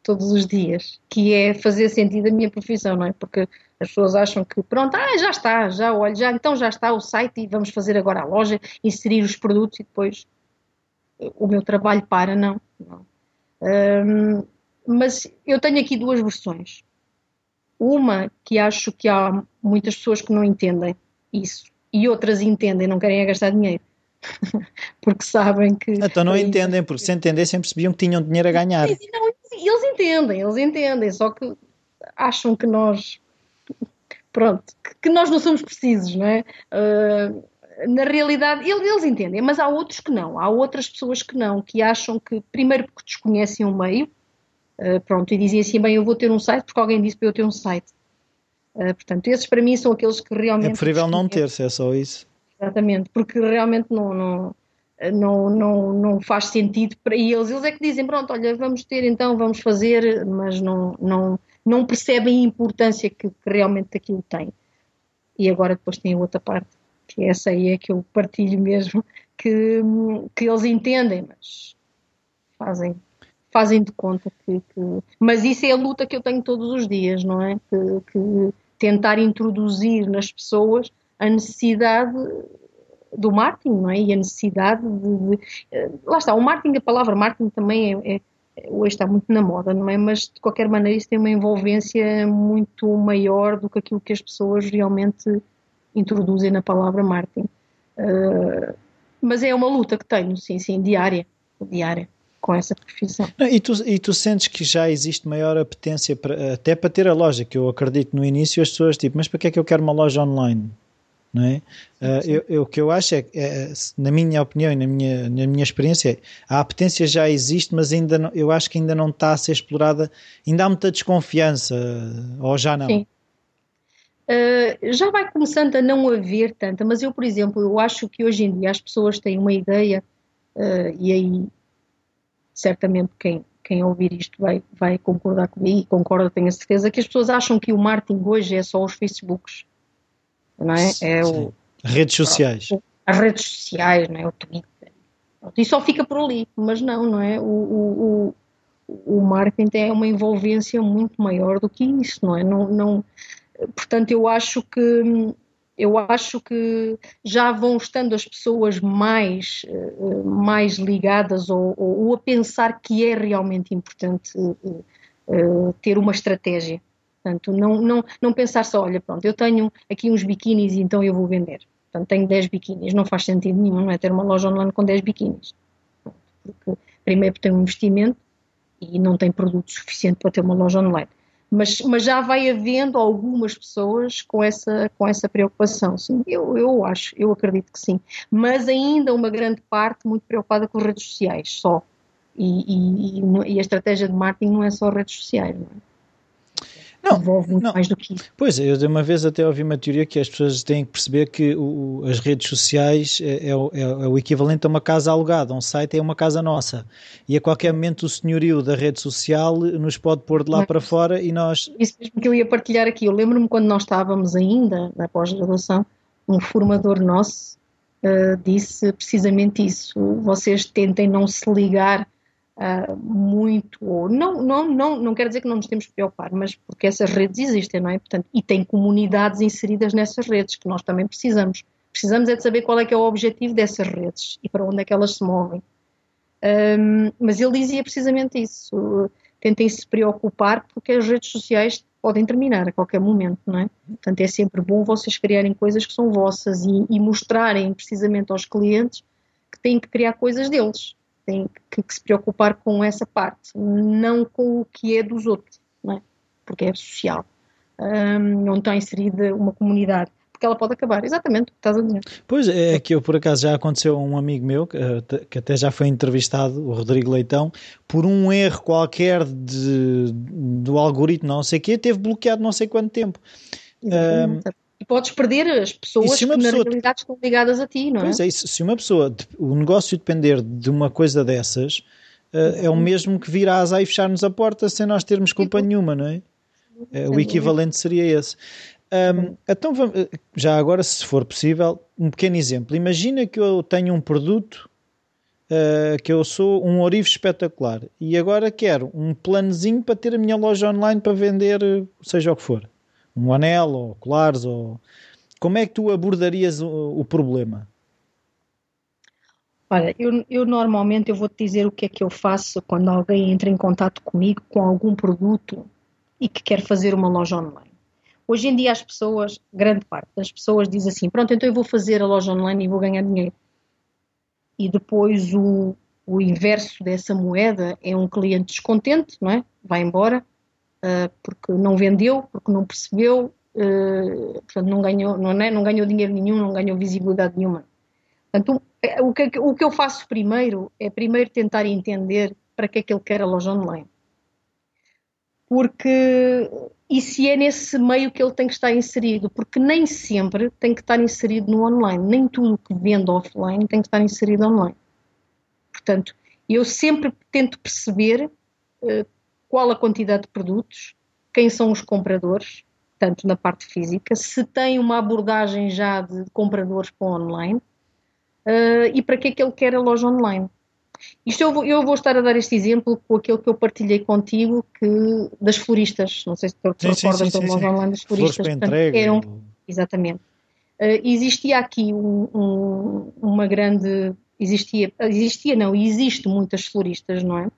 todos os dias, que é fazer sentido a minha profissão, não é? Porque as pessoas acham que pronto, ah, já está, já olha, já então já está o site e vamos fazer agora a loja, inserir os produtos e depois o meu trabalho para, não. não. Hum, mas eu tenho aqui duas versões. Uma que acho que há muitas pessoas que não entendem isso e outras entendem, não querem é gastar dinheiro. *laughs* porque sabem que. Então não entendem, porque se entendessem percebiam que tinham dinheiro a ganhar. Não, eles entendem, eles entendem, só que acham que nós. Pronto, que, nós não somos precisos, não é? Uh, na realidade, eles, eles, entendem, mas há outros que não. Há outras pessoas que não, que acham que, primeiro, porque desconhecem o meio, Uh, pronto, e dizia assim, bem, eu vou ter um site porque alguém disse para eu ter um site. Uh, portanto, esses para mim são aqueles que realmente... É preferível não ter, se é só isso. Exatamente, porque realmente não, não, não, não, não faz sentido para eles. Eles é que dizem, pronto, olha, vamos ter então, vamos fazer, mas não, não, não percebem a importância que, que realmente aquilo tem. E agora depois tem a outra parte, que essa aí é que eu partilho mesmo, que, que eles entendem, mas fazem fazem de conta que, que, Mas isso é a luta que eu tenho todos os dias, não é? Que, que tentar introduzir nas pessoas a necessidade do marketing, não é? E a necessidade de, de, Lá está, o marketing, a palavra marketing também é, é, hoje está muito na moda, não é? Mas de qualquer maneira isso tem uma envolvência muito maior do que aquilo que as pessoas realmente introduzem na palavra marketing. Uh, mas é uma luta que tenho, sim, sim, diária, diária com essa profissão. Não, e, tu, e tu sentes que já existe maior apetência para, até para ter a loja, que eu acredito no início as pessoas tipo, mas para que é que eu quero uma loja online? Não é? Uh, eu, eu, o que eu acho é, é, na minha opinião e na minha, na minha experiência, a apetência já existe, mas ainda não, eu acho que ainda não está a ser explorada, ainda há muita desconfiança, ou já não? Sim. Uh, já vai começando a não haver tanta, mas eu, por exemplo, eu acho que hoje em dia as pessoas têm uma ideia, uh, e aí certamente quem, quem ouvir isto vai, vai concordar comigo e concorda, tenho a certeza, que as pessoas acham que o marketing hoje é só os Facebooks não é? é o, redes sociais. As redes sociais, não é? O Twitter. E só fica por ali, mas não, não é? O, o, o, o marketing é uma envolvência muito maior do que isso, não é? Não, não, portanto, eu acho que eu acho que já vão estando as pessoas mais, eh, mais ligadas ou, ou, a pensar que é realmente importante eh, eh, ter uma estratégia Portanto, não, não, não pensar só, olha, pronto, eu tenho aqui uns biquínis e então eu vou vender. Portanto, tenho 10 biquínis, não faz sentido nenhum, não é ter uma loja online com 10 biquínis. Porque, primeiro, tem um investimento e não tem produto suficiente para ter uma loja online. Mas, mas já vai havendo algumas pessoas com essa, com essa preocupação. Sim, eu, eu acho, eu acredito que sim. Mas ainda uma grande parte muito preocupada com redes sociais, só. E, e, e a estratégia de marketing não é só redes sociais, não é? Não, envolve muito não. mais do que isso. Pois, eu de uma vez até ouvi uma teoria que as pessoas têm que perceber que o, as redes sociais é, é, é, é, o equivalente a uma casa alugada, um site é uma casa nossa. E a qualquer momento o senhorio da rede social nos pode pôr de lá Mas, para fora e nós. Isso mesmo que eu ia partilhar aqui. Eu lembro-me quando nós estávamos ainda na pós-graduação, um formador nosso uh, disse precisamente isso. Vocês tentem não se ligar uh, muito, não, não, não, não quer dizer que não nos temos que preocupar, mas porque essas redes existem, não é? Portanto, e tem comunidades inseridas nessas redes que nós também precisamos. Precisamos é de saber qual é que é o objetivo dessas redes e para onde é que elas se movem. Um, mas ele dizia precisamente isso. Tentem se preocupar porque as redes sociais podem terminar a qualquer momento, não é? Portanto, é sempre bom vocês criarem coisas que são vossas e, e mostrarem precisamente aos clientes que têm que criar coisas deles tem que, que, se preocupar com essa parte, não com o que é dos outros, é? porque é social. Um, não está inserida uma comunidade, porque ela pode acabar, exatamente estás a dizer. Pois é, que eu por acaso já aconteceu a um amigo meu, que até já foi entrevistado, o Rodrigo Leitão, por um erro qualquer de, do algoritmo, não sei o quê, teve bloqueado não sei quanto tempo. Um, e podes perder as pessoas que na realidade estão ligadas a ti, não é? Pois é, isso, se uma pessoa, o negócio depender de uma coisa dessas, uh, é o mesmo que vir a asa e fechar-nos a porta sem nós termos culpa nenhuma, não é? Uh, o equivalente seria esse. Um, então, vamos, eh, já agora, se for possível, um pequeno exemplo. Imagina que eu tenho um produto uh, que eu sou um orivo espetacular e agora quero um planozinho para ter a minha loja online para vender, seja o que for um anel ou colares ou como é que tu abordarias o, o problema? Olha, eu, eu, normalmente eu vou-te dizer o que é que eu faço quando alguém entra em contato comigo com algum produto e que quer fazer uma loja online. Hoje em dia as pessoas, grande parte das pessoas diz assim, pronto, então eu vou fazer a loja online e vou ganhar dinheiro. E depois o, o inverso dessa moeda é um cliente descontente, não é? Vai embora uh, porque não vendeu, porque não percebeu, uh, portanto não ganhou, não, é, não ganhou dinheiro nenhum, não ganhou visibilidade nenhuma. Portanto, o que, o que eu faço primeiro é primeiro tentar entender para que é que ele quer a loja online. Porque, e se é nesse meio que ele tem que estar inserido, porque nem sempre tem que estar inserido no online, nem tudo que vende offline tem que estar inserido online. Portanto, eu sempre tento perceber uh, qual a quantidade de produtos, quem são os compradores, tanto na parte física, se tem uma abordagem já de compradores para online uh, e para que é que ele quer a loja online. Isto eu vou, eu vou, estar a dar este exemplo com aquele que eu partilhei contigo que, das floristas. Não sei se tu te recordas da loja online das floristas. Portanto, eram, exatamente. Uh, existia aqui um, um, uma grande. Existia, existia, não, existe muitas floristas, não é?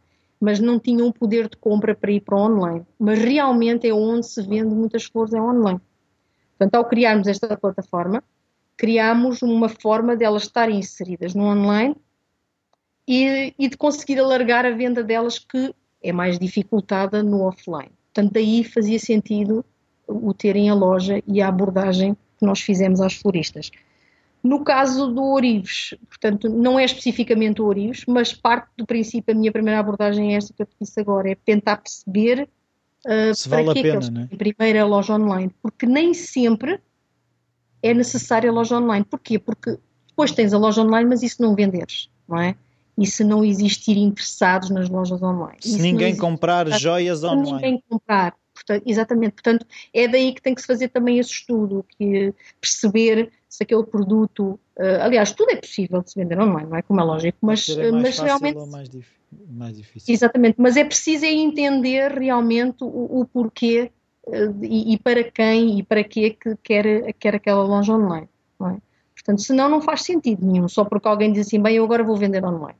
Mas não tinham o poder de compra para ir para o online. Mas realmente é onde se vende muitas flores, é online. Portanto, ao criarmos esta plataforma, criámos uma forma de elas estarem inseridas no online e, e de conseguir alargar a venda delas que é mais dificultada no offline. Portanto, daí fazia sentido o terem a loja e a abordagem que nós fizemos às floristas. No caso do Orives, portanto, não é especificamente o Orives, mas parte do princípio, a minha primeira abordagem é esta que eu te disse agora, é tentar perceber uh, Se para vale que, a pena, é que eles primeiro a loja online, porque nem sempre é necessária a loja online. Porquê? Porque depois tens a loja online, mas isso não venderes, não é? E se não existir interessados nas lojas online. Se ninguém comprar joias online. Se ninguém comprar, Portanto, exatamente, portanto, é daí que tem que se fazer também esse estudo, que perceber se aquele produto, uh, aliás, tudo é possível de se vender online, não é como é lógico, mas, é mais mas realmente mais, mais, difícil. Exatamente, mas é preciso é entender realmente o, o porquê uh, e, e, para quem e para quê que quer, quer aquela loja online, não é? Portanto, senão não faz sentido nenhum, só porque alguém diz assim, bem, eu agora vou vender online.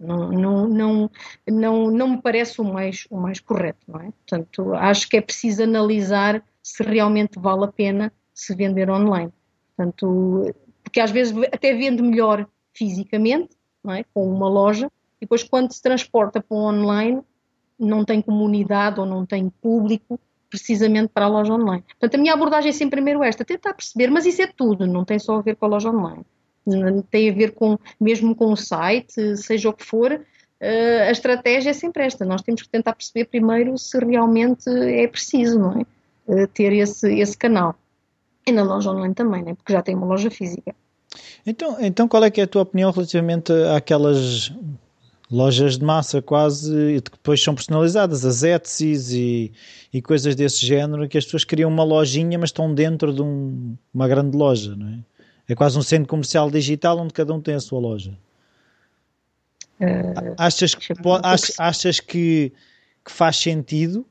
Não, não, não, não, não me parece o mais, o mais correto, não é? Portanto, acho que é preciso analisar se realmente vale a pena se vender online. Portanto, porque às vezes até vende melhor fisicamente, é? Com uma loja, e depois quando se transporta para o online, não tem comunidade ou não tem público precisamente para a loja online. Portanto, a minha abordagem é sempre primeiro esta, tentar perceber, mas isso é tudo, não tem só a ver com a loja online tem a ver com, mesmo com o site, seja o que for, Uh, a estratégia é sempre esta. Nós temos que tentar perceber primeiro se realmente é preciso, não é? Uh, ter esse, esse canal. E na loja online também, né? porque já tem uma loja física. Então, então, qual é que é a tua opinião relativamente àquelas lojas de massa quase que depois são personalizadas, as Etsy's e, e coisas desse género, que as pessoas criam uma lojinha, mas estão dentro de um, uma grande loja, não é? É quase um centro comercial digital onde cada um tem a sua loja. Uh, achas que, achas, achas que, que faz sentido?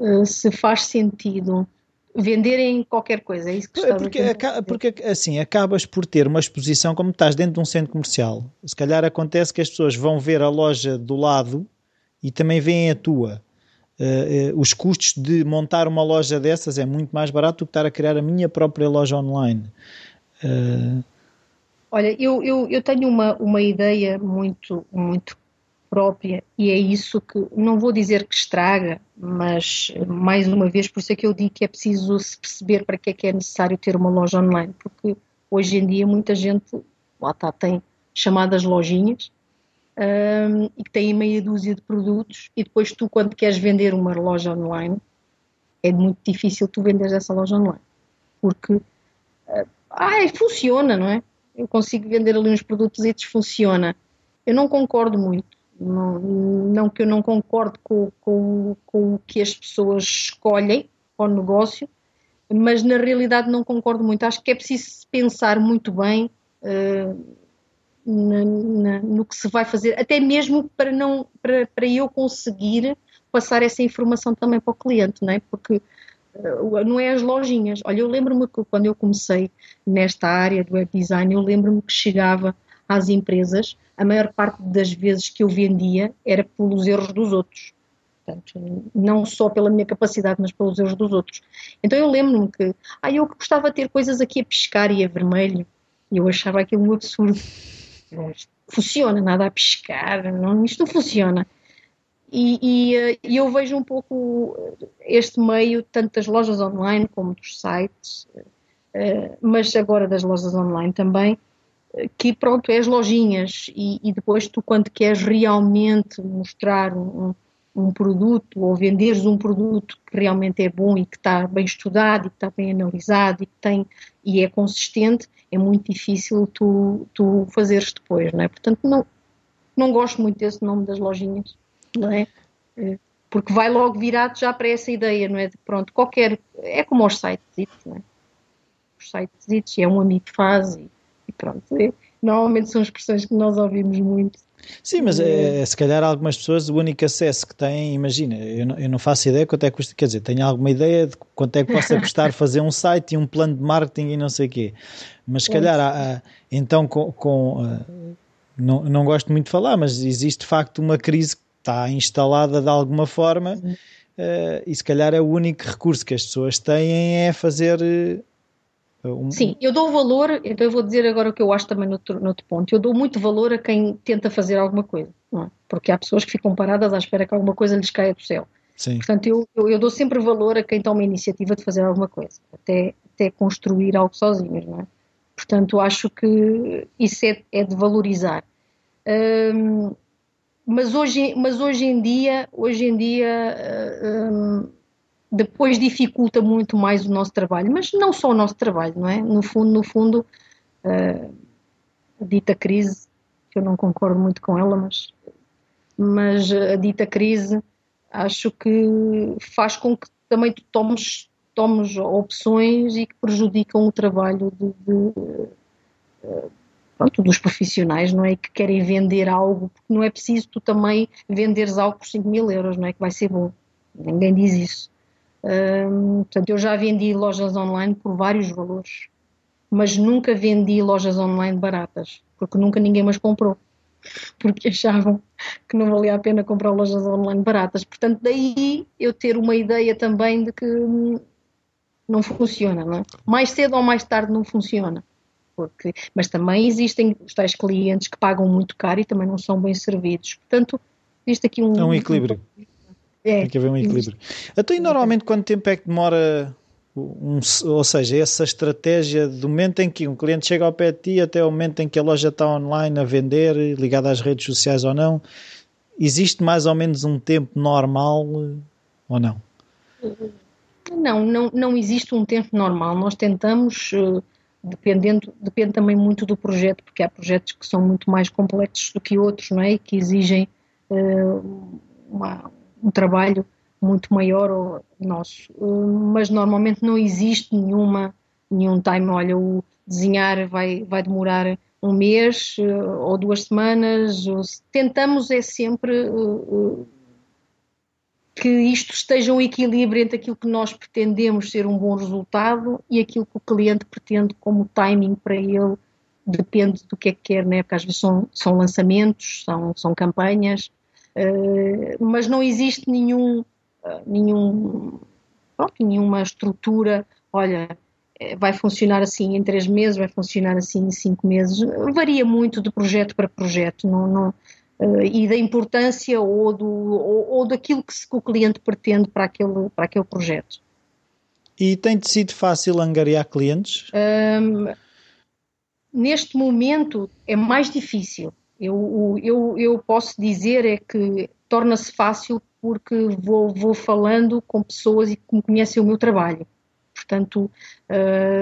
Uh, se faz sentido venderem qualquer coisa, é isso que é porque, a porque assim, acabas por ter uma exposição, como estás dentro de um centro comercial, se calhar acontece que as pessoas vão ver a loja do lado e também veem a tua. Uh, os custos de montar uma loja dessas é muito mais barato do que estar a criar a minha própria loja online. Uh... Olha, eu, eu, eu tenho uma, uma ideia muito, muito própria e é isso que, não vou dizer que estraga, mas mais uma vez, por isso é que eu digo que é preciso se perceber para que é que é necessário ter uma loja online, porque hoje em dia muita gente, lá está, tem chamadas lojinhas, um, e que têm meia dúzia de produtos e depois tu quando queres vender uma loja online é muito difícil tu venderes essa loja online porque uh, ah, funciona, não é? Eu consigo vender ali uns produtos e funciona. Eu não concordo muito. Não, não que eu não concordo com, com, com o que as pessoas escolhem para o negócio, mas na realidade não concordo muito. Acho que é preciso pensar muito bem uh, na, na, no que se vai fazer, até mesmo para, não, para, para eu conseguir passar essa informação também para o cliente, não é? Porque uh, não é as lojinhas. Olha, eu lembro-me que quando eu comecei nesta área do web design, eu lembro-me que chegava às empresas, a maior parte das vezes que eu vendia era pelos erros dos outros. Portanto, não só pela minha capacidade, mas pelos erros dos outros. Então eu lembro-me que, ah, eu gostava de ter coisas aqui a piscar e a vermelho, e eu achava aquilo um absurdo funciona, nada a piscar, não, isto não funciona. E, e, eh, e, eu vejo um pouco este meio, tanto das lojas online como dos sites, eh, mas agora das lojas online também, eh, que pronto, é as lojinhas e, e depois tu quando queres realmente mostrar um, um produto ou venderes um produto que realmente é bom e que está bem estudado e que está bem analisado e que tem e é consistente, é muito difícil tu, tu fazeres depois, não é? Portanto, não, não gosto muito desse nome das lojinhas, não é? é porque vai logo virado já para essa ideia, não é? De pronto, qualquer. É como os sites, não é? Os sites, é um amigo que faz e, e pronto. É, normalmente são expressões que nós ouvimos muito. Sim, mas é, se calhar algumas pessoas o único acesso que têm, imagina, eu não, eu não faço ideia quanto é que custa, quer dizer, tenho alguma ideia de quanto é que possa custar fazer um site e um plano de marketing e não sei o quê. Mas se calhar, há, há, então, com, com uh, não, não gosto muito de falar, mas existe de facto uma crise que está instalada de alguma forma. uh, e se calhar é o único recurso que as pessoas têm é fazer um... Sim, eu dou valor, então eu vou dizer agora o que eu acho também no outro, no outro ponto. Eu dou muito valor a quem tenta fazer alguma coisa, é? porque há pessoas que ficam paradas à espera que alguma coisa lhes caia do céu. Sim. Portanto, eu, eu, eu, dou sempre valor a quem toma a iniciativa de fazer alguma coisa, até, até construir algo sozinhos, não é? Portanto, acho que isso é, é de valorizar. Hum, mas, hoje, mas hoje em dia, hoje em dia hum, depois dificulta muito mais o nosso trabalho, mas não só o nosso trabalho, não é? No fundo, no fundo, uh, a dita crise, que eu não concordo muito com ela, mas, mas a dita crise acho que faz com que também tomes, tomes opções e que prejudicam o trabalho de, de uh, pronto, dos profissionais, não é? Que querem vender algo, porque não é preciso tu também venderes algo por 5 mil euros, não é? Que vai ser bom. Ninguém diz isso portanto, eu já vendi lojas online por vários valores, mas nunca vendi lojas online baratas, porque nunca ninguém mais comprou, *laughs* porque achavam que não valia a pena comprar lojas online baratas. Portanto, daí eu ter uma ideia também de que não funciona, não é? Mais cedo ou mais tarde não funciona. Porque, mas também existem os tais clientes que pagam muito caro e também não são bem servidos. Portanto, existe aqui um, é um equilíbrio. Um, é, Tem que haver um equilíbrio. Então, e normalmente quanto tempo é que demora, um, ou seja, essa estratégia do momento em que um cliente chega ao pé de ti até o momento em que a loja está online a vender, ligada às redes sociais ou não, existe mais ou menos um tempo normal ou não? Não, não, não existe um tempo normal. Nós tentamos, eh, dependendo, depende também muito do projeto, porque há projetos que são muito mais complexos do que outros, não é? E que exigem uh, uma, um trabalho muito maior nosso. Mas normalmente não existe nenhuma, nenhum time, olha, o desenhar vai, vai demorar um mês eh, ou duas semanas. Tentamos é sempre eh, eh, que isto esteja um equilíbrio entre aquilo que nós pretendemos ser um bom resultado e aquilo que o cliente pretende como timing para ele. Depende do que é que quer, né? porque às vezes são, são lançamentos, são, são campanhas, mas não existe nenhum, eh, nenhum, pronto, nenhuma estrutura, olha, eh, vai funcionar assim em três meses, vai funcionar assim em cinco meses. Varia muito de projeto para projeto não, não, e da importância ou, do, ou, ou daquilo que, se, que, o cliente pretende para aquele, para aquele projeto. E tem-te sido fácil angariar clientes? Um, neste momento é mais difícil. Eu, eu, eu posso dizer é que torna-se fácil porque vou, vou falando com pessoas e que me conhecem o meu trabalho. Portanto,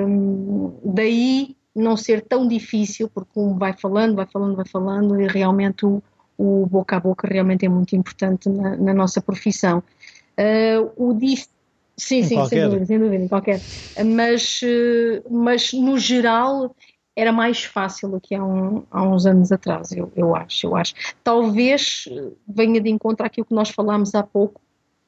hum, daí não ser tão difícil, porque um vai falando, vai falando, vai falando, e realmente o, o boca a boca realmente é muito importante na, na nossa profissão. Uh, o dif... Sim, sim, sem dúvida, sem dúvida, qualquer. Mas, mas no geral era mais fácil do que há, um, há uns anos atrás, eu, eu, acho, eu acho. Talvez eh, venha de encontro àquilo que nós falámos há pouco,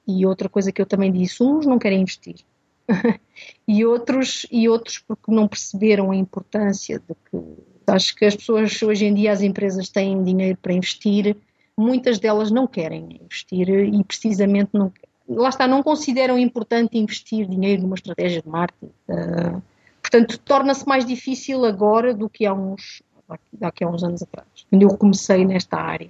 e outra coisa que eu também disse, uns não querem investir. *laughs* e outros e outros porque não perceberam a importância de que acho que as pessoas hoje em dia as empresas têm dinheiro para investir muitas delas não querem investir e precisamente não lá está não consideram importante investir dinheiro numa estratégia de marketing uh, Portanto, torna-se mais difícil agora do que há uns, daqui a uns anos atrás, quando eu comecei nesta área.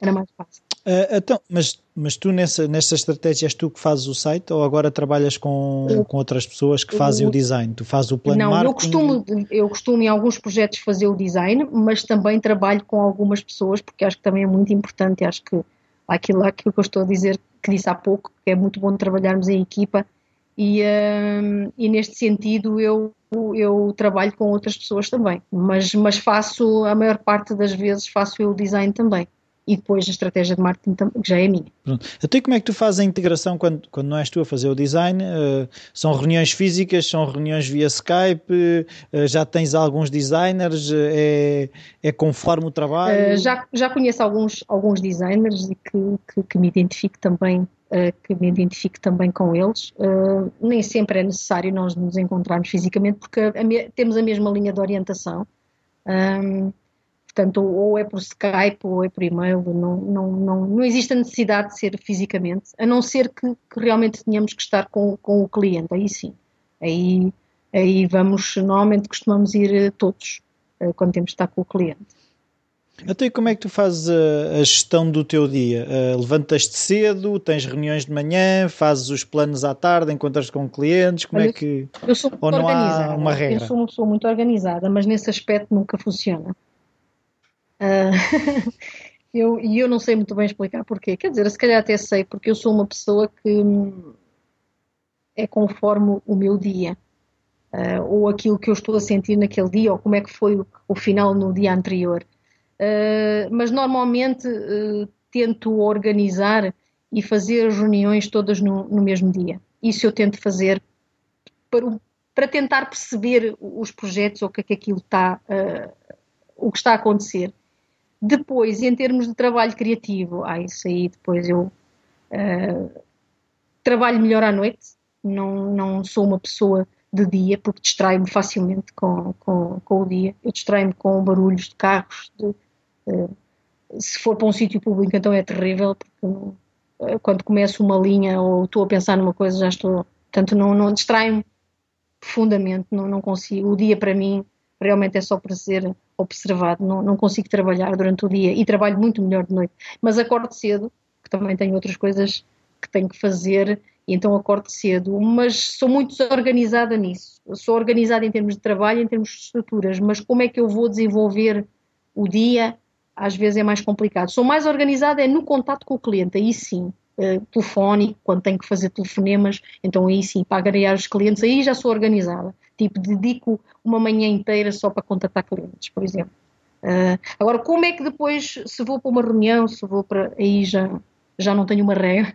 Era mais fácil. Uh, então, mas, mas tu nessa, nessa estratégia és tu que fazes o site ou agora trabalhas com, com outras pessoas que fazem eu, o design? Tu fazes o plano não, marketing? Não, eu costumo, eu costumo em alguns projetos fazer o design, mas também trabalho com algumas pessoas porque acho que também é muito importante, acho que aquilo, aquilo que eu estou a dizer, que disse há pouco, que é muito bom trabalharmos em equipa e, um, e neste sentido eu, eu trabalho com outras pessoas também, mas, mas faço, a maior parte das vezes faço eu o design também e depois a estratégia de marketing que já é minha. Pronto. Até como é que tu fazes a integração quando, quando não és tu a fazer o design? Uh, são reuniões físicas, são reuniões via Skype, uh, já tens alguns designers, uh, é, é conforme o trabalho? já, já conheço alguns, alguns designers e que, que, que me identifico também que me identifique também com eles. Uh, nem sempre é necessário nós nos encontrarmos fisicamente, porque a temos a mesma linha de orientação. Um, portanto, ou é por Skype ou é por e-mail, não, não, não, não existe a necessidade de ser fisicamente, a não ser que, que realmente tenhamos que estar com, com o cliente, aí sim, aí, aí vamos, normalmente costumamos ir eh, todos, eh, quando temos de estar com o cliente. Até como é que tu fazes a, a gestão do teu dia? Uh, Levantas-te cedo, tens reuniões de manhã, fazes os planos à tarde, encontras com clientes, como Olha, é que... Eu sou muito Ou não organizada. há uma regra? Eu sou uma pessoa muito organizada, mas nesse aspecto nunca funciona. Uh, *laughs* eu, e eu não sei muito bem explicar porquê. Quer dizer, se calhar até sei, porque eu sou uma pessoa que hum, é conforme o meu dia. Uh, ou aquilo que eu estou a sentir naquele dia, ou como é que foi o, o final no dia anterior. Uh, mas normalmente uh, tento organizar e fazer as reuniões todas no, no, mesmo dia. Isso eu tento fazer para, para tentar perceber os projetos ou o que é que aquilo está, uh, o que está a acontecer. Depois, em termos de trabalho criativo, ah, isso aí depois eu trabalho melhor à noite, não, não sou uma pessoa de dia, porque distraio-me facilmente com, com, com o dia. Eu distraio-me com barulhos de carros, de, uh, se for para um sítio público então é terrível, porque uh, quando começo uma linha ou estou a pensar numa coisa já estou, portanto não, não distraio-me profundamente, não, não consigo. O dia para mim realmente é só para ser observado, não, não consigo trabalhar durante o dia e trabalho muito melhor de noite, mas acordo cedo, que também tenho outras coisas que tenho que fazer e então acordo cedo, mas sou muito desorganizada nisso. sou organizada em termos de trabalho, em termos de estruturas, mas como é que eu vou desenvolver o dia? Às vezes é mais complicado. Sou mais organizada é no contato com o cliente, aí sim. Uh, telefónico, quando tenho que fazer telefonemas, então aí sim, para agregar os clientes, aí já sou organizada. Tipo, dedico uma manhã inteira só para contatar clientes, por exemplo. Uh, agora, como é que depois, se vou para uma reunião, se vou para. Aí já, já não tenho uma regra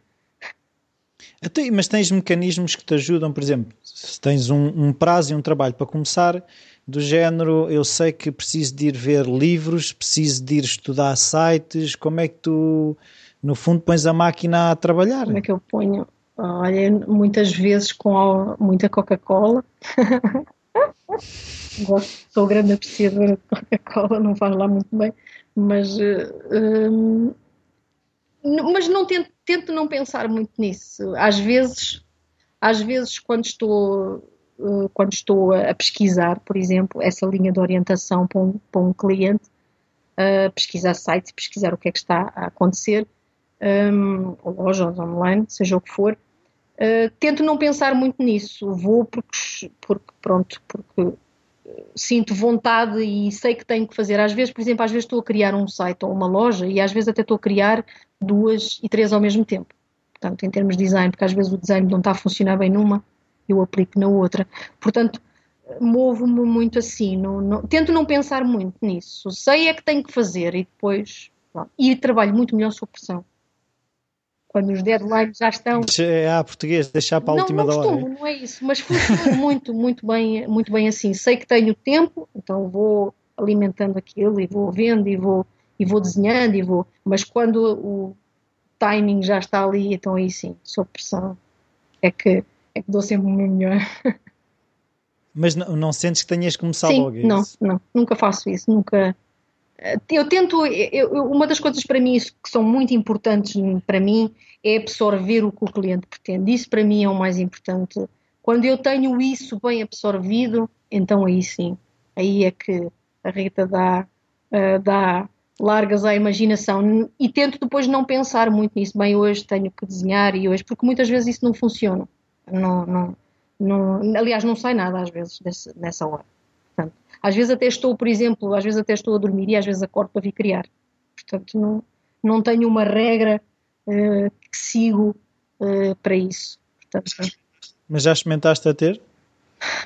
mas tens mecanismos que te ajudam, por exemplo, se tens um, um, prazo e um trabalho para começar, do género, eu sei que preciso de ir ver livros, preciso de ir estudar sites, como é que tu, no fundo, pões a máquina a trabalhar? Como é que eu ponho? Olha, muitas vezes com muita Coca-Cola. *laughs* Sou grande apreciadora de Coca-Cola, não faz lá muito bem, mas, uh, mas não tento tento não pensar muito nisso. Às vezes, às vezes quando estou quando estou a pesquisar, por exemplo, essa linha de orientação para um, para um cliente, uh, pesquisar sites, pesquisar o que é que está a acontecer, um, lojas online, seja o que for, uh, tento não pensar muito nisso. Vou porque, porque pronto, porque sinto vontade e sei que tenho que fazer. Às vezes, por exemplo, às vezes estou a criar um site ou uma loja e às vezes até estou a criar duas e três ao mesmo tempo. Portanto, em termos de design, porque às vezes o design não está a funcionar bem numa, eu aplico na outra. Portanto, movo-me muito assim. Não, não, tento não pensar muito nisso. Sei é que tenho que fazer e depois. E trabalho muito melhor sob pressão quando os deadlines já estão. É a português, deixar para a não, última não costumo, hora. Não é isso, mas funciona *laughs* muito, muito bem, muito bem assim. Sei que tenho tempo, então vou alimentando aquilo e vou vendo e vou e vou desenhando e vou, mas quando o timing já está ali, então aí sim, sob pressão, é que é que dou sempre o meu melhor. Mas não, não sentes que tenhas que começar sim, logo? É não, não, nunca faço isso, nunca eu tento, eu, uma das coisas para mim que são muito importantes para mim é absorver o que o cliente pretende. Isso para mim é o mais importante. Quando eu tenho isso bem absorvido, então aí sim, aí é que a Rita dá, uh, dá largas à imaginação e tento depois não pensar muito nisso. Bem, hoje tenho que desenhar e hoje, porque muitas vezes isso não funciona. Não, não, não, aliás, não sai nada às vezes desse, nessa hora. Às vezes até estou, por exemplo, às vezes até estou a dormir e às vezes acordo para vir criar. Portanto, não, não tenho uma regra uh, que sigo uh, para isso. Portanto, Mas já experimentaste a ter?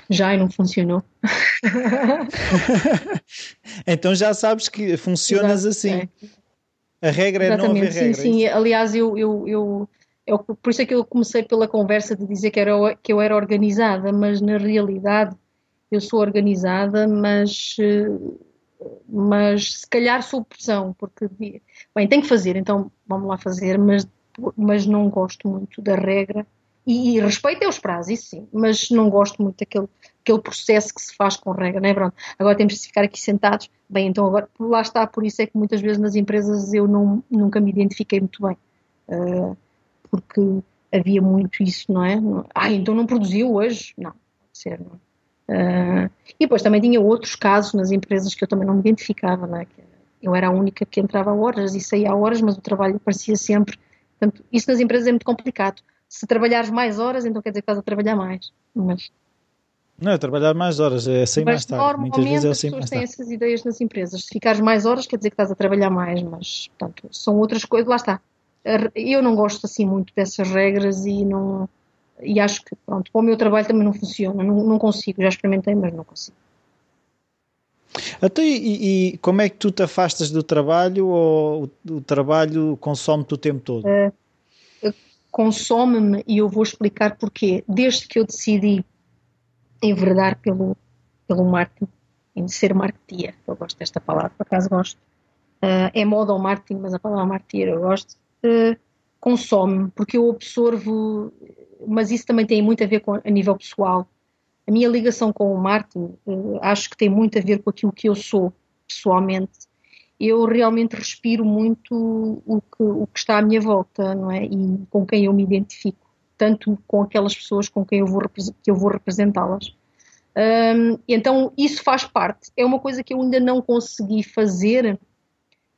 Já e não funcionou. *laughs* então já sabes que funcionas Exato, assim. É. A regra Exatamente, é não haver sim, regra. Sim, sim. Aliás, eu, eu, eu, eu, por isso é que eu comecei pela conversa de dizer que, era, que eu era organizada, mas na realidade eu sou organizada, mas, mas se calhar sou pressão, porque, bem, tenho que fazer, então vamos lá fazer, mas, mas não gosto muito da regra E, e respeito é os prazos, isso sim, mas não gosto muito daquele aquele processo que se faz com regra, não é? Pronto, agora temos de ficar aqui sentados. Bem, então agora, lá está, por isso é que muitas vezes nas empresas eu não, nunca me identifiquei muito bem. Uh, porque havia muito isso, não é? Ah, então não produziu hoje? Não, pode ser, não uh, E depois também tinha outros casos nas empresas que eu também não me identificava, não é? Eu era a única que entrava a horas e saía a horas, mas o trabalho aparecia sempre. Portanto, isso nas empresas é muito complicado. Se trabalhares mais horas, então quer dizer que estás a trabalhar mais. Mas não, é trabalhar mais horas, é sair mais tarde. Muitas vezes é as pessoas têm essas ideias nas empresas. Se ficares mais horas, quer dizer que estás a trabalhar mais, mas, portanto, são outras coisas. Lá está. Eu não gosto assim muito dessas regras e não. E acho que, pronto, para o meu trabalho também não funciona. Não, não consigo. Já experimentei, mas não consigo. Então, e, e, como é que tu te afastas do trabalho ou o, o trabalho consome-te o tempo todo? Uh, consome-me e eu vou explicar porquê. Desde que eu decidi enverdar pelo, pelo marketing, em ser marketeer. Eu gosto desta palavra, por acaso gosto. Uh, é moda ao marketing, mas a palavra marketeer eu gosto. Consome, porque eu absorvo, mas isso também tem muito a ver com a nível pessoal. A minha ligação com o marketing uh, acho que tem muito a ver com aquilo que eu sou pessoalmente. Eu realmente respiro muito o que, o que está à minha volta, não é? E com quem eu me identifico tanto com aquelas pessoas com quem eu vou, que eu vou representá-las. Um, então isso faz parte. É uma coisa que eu ainda não consegui fazer,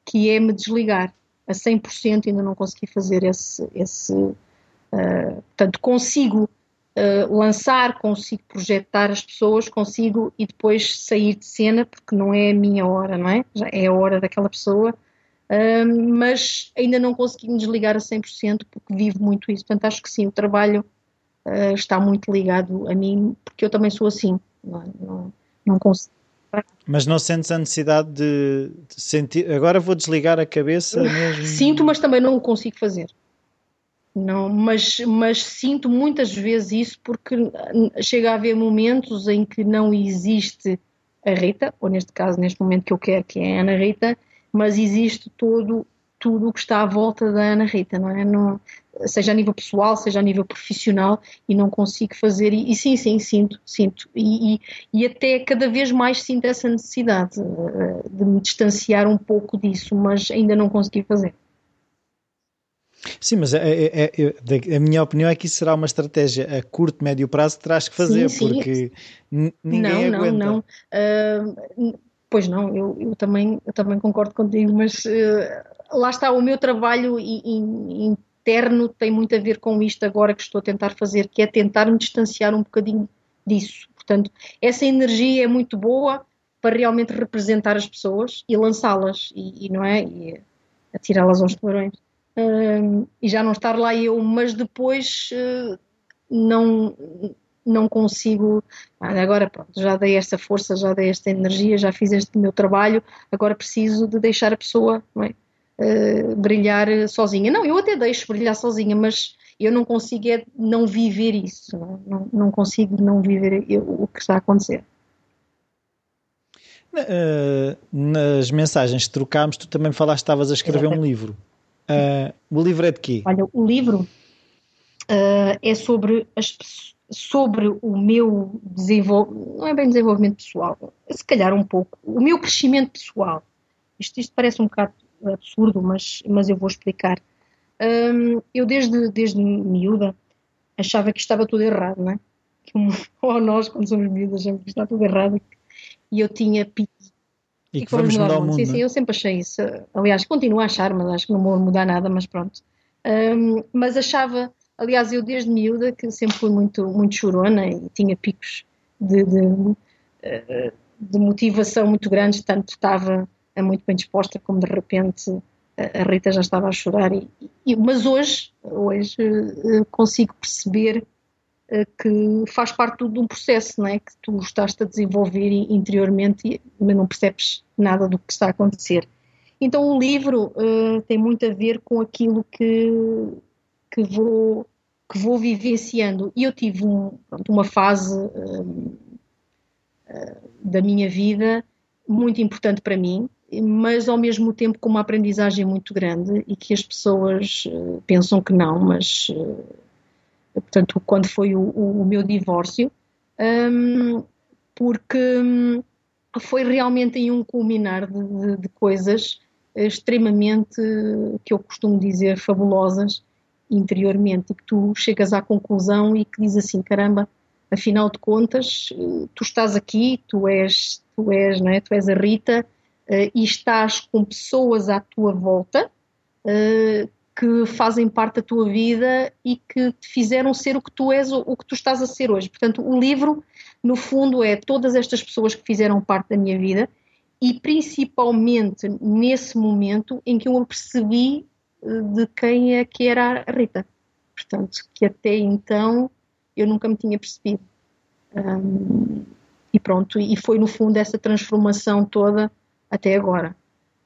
que é me desligar a 100%. Ainda não consegui fazer esse. esse uh, portanto, consigo uh, lançar, consigo projetar as pessoas, consigo e depois sair de cena, porque não é a minha hora, não é? Já é a hora daquela pessoa mas ainda não consegui me desligar a 100% porque vivo muito isso. Portanto, acho que sim, o trabalho uh, está muito ligado a mim, porque eu também sou assim. Não, não, não consigo. Mas não sentes a necessidade de, sentir. Agora vou desligar a cabeça mesmo? Sinto, mas também não o consigo fazer. Não, mas, mas sinto muitas vezes isso porque chega a haver momentos em que não existe a Rita, ou neste caso, neste momento que eu quero, que é a Ana Rita, mas existe todo tudo o que está à volta da Ana Rita, não é? Não, seja a nível pessoal, seja a nível profissional, e não consigo fazer, e, e sim, sim, sinto, sinto, e, e, e, até cada vez mais sinto essa necessidade uh, de me distanciar um pouco disso, mas ainda não consegui fazer. Sim, mas é, é, é, a minha opinião é que isso será uma estratégia a curto, médio prazo que terás que fazer, sim, sim. porque ninguém não, aguenta. Não, não, não. Uh, Pois não, eu, eu, também, eu também concordo contigo, mas uh, lá está, o meu trabalho interno tem muito a ver com isto agora que estou a tentar fazer, que é tentar me distanciar um bocadinho disso. Portanto, essa energia é muito boa para realmente representar as pessoas e lançá-las, e, e, não é? E atirá-las aos tubarões. Uh, e já não estar lá eu, mas depois uh, não não consigo. Agora, pronto, já dei esta força, já dei esta energia, já fiz este meu trabalho, agora preciso de deixar a pessoa é? uh, brilhar sozinha. Não, eu até deixo brilhar sozinha, mas eu não consigo é não viver isso, não, não, não consigo não viver o que está a acontecer. Uh, nas mensagens que trocámos, tu também falaste que estavas a escrever um livro. Uh, o livro é de quê? Olha, o livro uh, é sobre as pessoas sobre o meu desenvolvimento, não é bem desenvolvimento pessoal, se calhar um pouco, o meu crescimento pessoal. Isto, isto parece um bocado absurdo, mas, mas eu vou explicar. Um, eu desde, desde miúda achava que estava tudo errado, não é? *laughs* Ou nós, quando somos miúdas, achamos que está tudo errado e eu tinha pique. E, e que vamos mudar, mudar o mundo. Sim, sim, é? eu sempre achei isso. Aliás, continuo a achar, mas acho que não vou mudar nada, mas pronto. Um, mas achava Aliás, eu desde miúda que sempre fui muito, muito chorona e tinha picos de, de, eh, de motivação muito grandes, tanto estava muito bem disposta como de repente a Rita já estava a chorar. E, e, mas hoje, hoje eh, consigo perceber eh, que faz parte de um processo não é? que tu estás a desenvolver interiormente, mas não percebes nada do que está a acontecer. Então o livro uh, tem muito a ver com aquilo que, que vou, que vou vivenciando. E eu tive um, pronto, uma fase uh, da minha vida muito importante para mim, mas ao mesmo tempo com uma aprendizagem muito grande e que as pessoas uh, pensam que não, mas portanto, quando foi o, o meu divórcio, um, porque hum, foi realmente em um culminar de, de, de, coisas extremamente, que eu costumo dizer, fabulosas interiormente, e que tu chegas à conclusão e que diz assim, caramba, afinal de contas, tu estás aqui, tu és, tu és, não é? tu és a Rita, uh, e estás com pessoas à tua volta uh, que fazem parte da tua vida e que te fizeram ser o que tu és, o que tu estás a ser hoje. Portanto, o livro, no fundo, é todas estas pessoas que fizeram parte da minha vida e principalmente nesse momento em que eu percebi eh, de quem é que era a Rita. Portanto, que até então eu nunca me tinha percebido. Um, e pronto, e foi no fundo essa transformação toda até agora.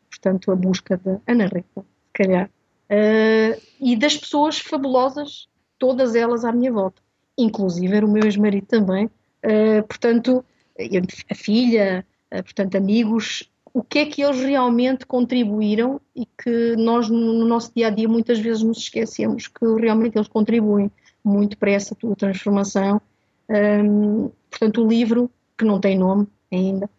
Portanto, a busca da Ana Rita, se calhar. Uh, e das pessoas fabulosas, todas elas à minha volta. Inclusive era o meu ex-marido também. Uh, portanto, a filha, uh, portanto, amigos, o que é que eles realmente contribuíram e que nós no nosso dia a dia muitas vezes nos esquecemos que realmente eles contribuem muito para essa tua transformação. Um, portanto, o livro, que não tem nome ainda,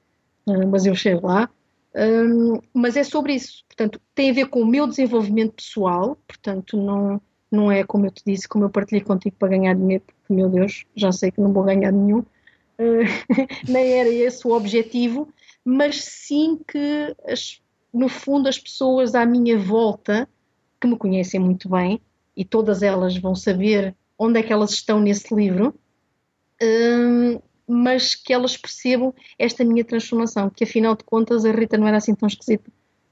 mas eu chego lá, um, mas é sobre isso, portanto, tem a ver com o meu desenvolvimento pessoal, portanto, não, não é como eu te disse, como eu partilhei contigo para ganhar dinheiro, porque, meu Deus, já sei que não vou ganhar nenhum, uh, *laughs* nem era esse o objetivo, mas sim que, as, no fundo, as pessoas à minha volta, que me conhecem muito bem, e todas elas vão saber onde é que elas estão nesse livro, um, mas que elas percebam esta minha transformação, que afinal de contas a Rita não era assim tão esquisita.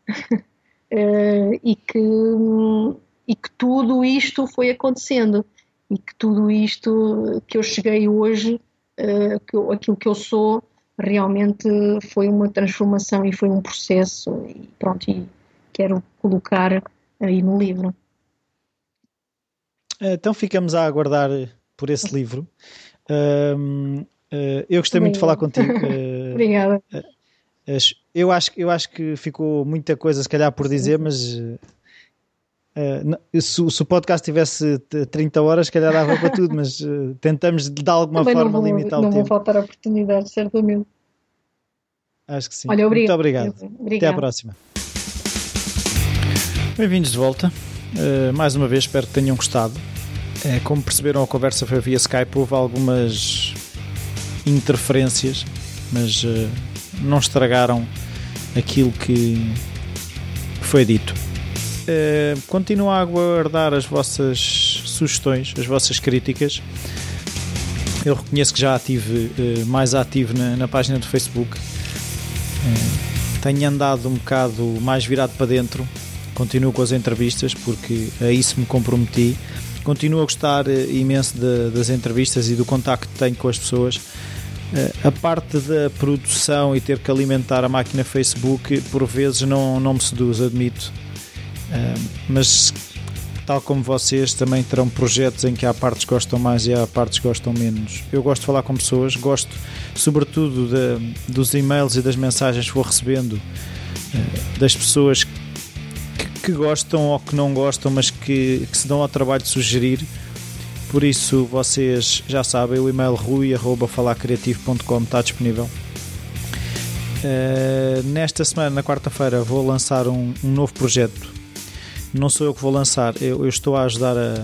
uh, *laughs* e, que, e que tudo isto foi acontecendo e que tudo isto que eu cheguei hoje, uh, que eu, aquilo que eu sou, realmente foi uma transformação e foi um processo e pronto, e quero colocar aí no livro. Então ficamos a aguardar por esse livro. Um, Uh, eu gostei muito de falar contigo. Uh, *laughs* Obrigada. Uh, eu, acho, eu acho que ficou muita coisa, se calhar, por dizer, mas se, se, o podcast tivesse 30 horas, se calhar dava para tudo, mas tentamos de alguma Também forma vou, limitar o tempo. Não vão faltar oportunidades, certamente. Acho que sim. Olha, obrigado. Muito obrigado. Obrigado. Até à próxima. Bem-vindos de volta. mais uma vez, espero que tenham gostado. como perceberam, a conversa foi via Skype. Houve algumas interferências, mas uh, não estragaram aquilo que foi dito. Uh, continuo a aguardar as vossas sugestões, as vossas críticas. Eu reconheço que já estive uh, mais ativo na, na, página do Facebook. Uh, tenho andado um bocado mais virado para dentro. Continuo com as entrevistas porque a isso me comprometi. Continuo a gostar imenso de, das entrevistas e do contacto que tenho com as pessoas a parte da produção e ter que alimentar a máquina Facebook por vezes não, não me seduz, admito. Mas tal como vocês também terão projetos em que há partes que gostam mais e há partes que gostam menos. Eu gosto de falar com pessoas, gosto sobretudo de, dos e-mails e das mensagens que vou recebendo eh, das pessoas que, que, gostam ou que não gostam, mas que, que se dão ao trabalho de sugerir por isso, vocês já sabem, o e-mail rui.falacreativo.com está disponível. Uh, nesta semana, na quarta-feira, vou lançar um, um, novo projeto. Não sou eu que vou lançar, eu, eu estou a ajudar a,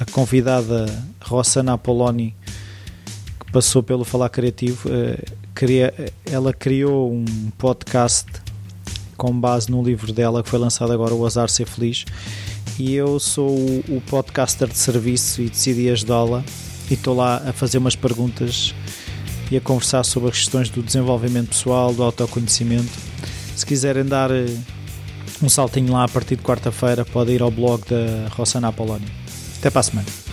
a convidada Rossana Apoloni, que passou pelo Falar Criativo. Cria, ela criou um podcast com base no livro dela que foi lançado agora, O Azar Ser Feliz e eu sou o, o podcaster de serviço e decidi ajudá-la e estou lá a fazer umas perguntas e a conversar sobre as questões do desenvolvimento pessoal, do autoconhecimento. Se quiserem dar eh, um saltinho lá a partir de quarta-feira, podem ir ao blog da Rossana Apolónia. Até para a semana.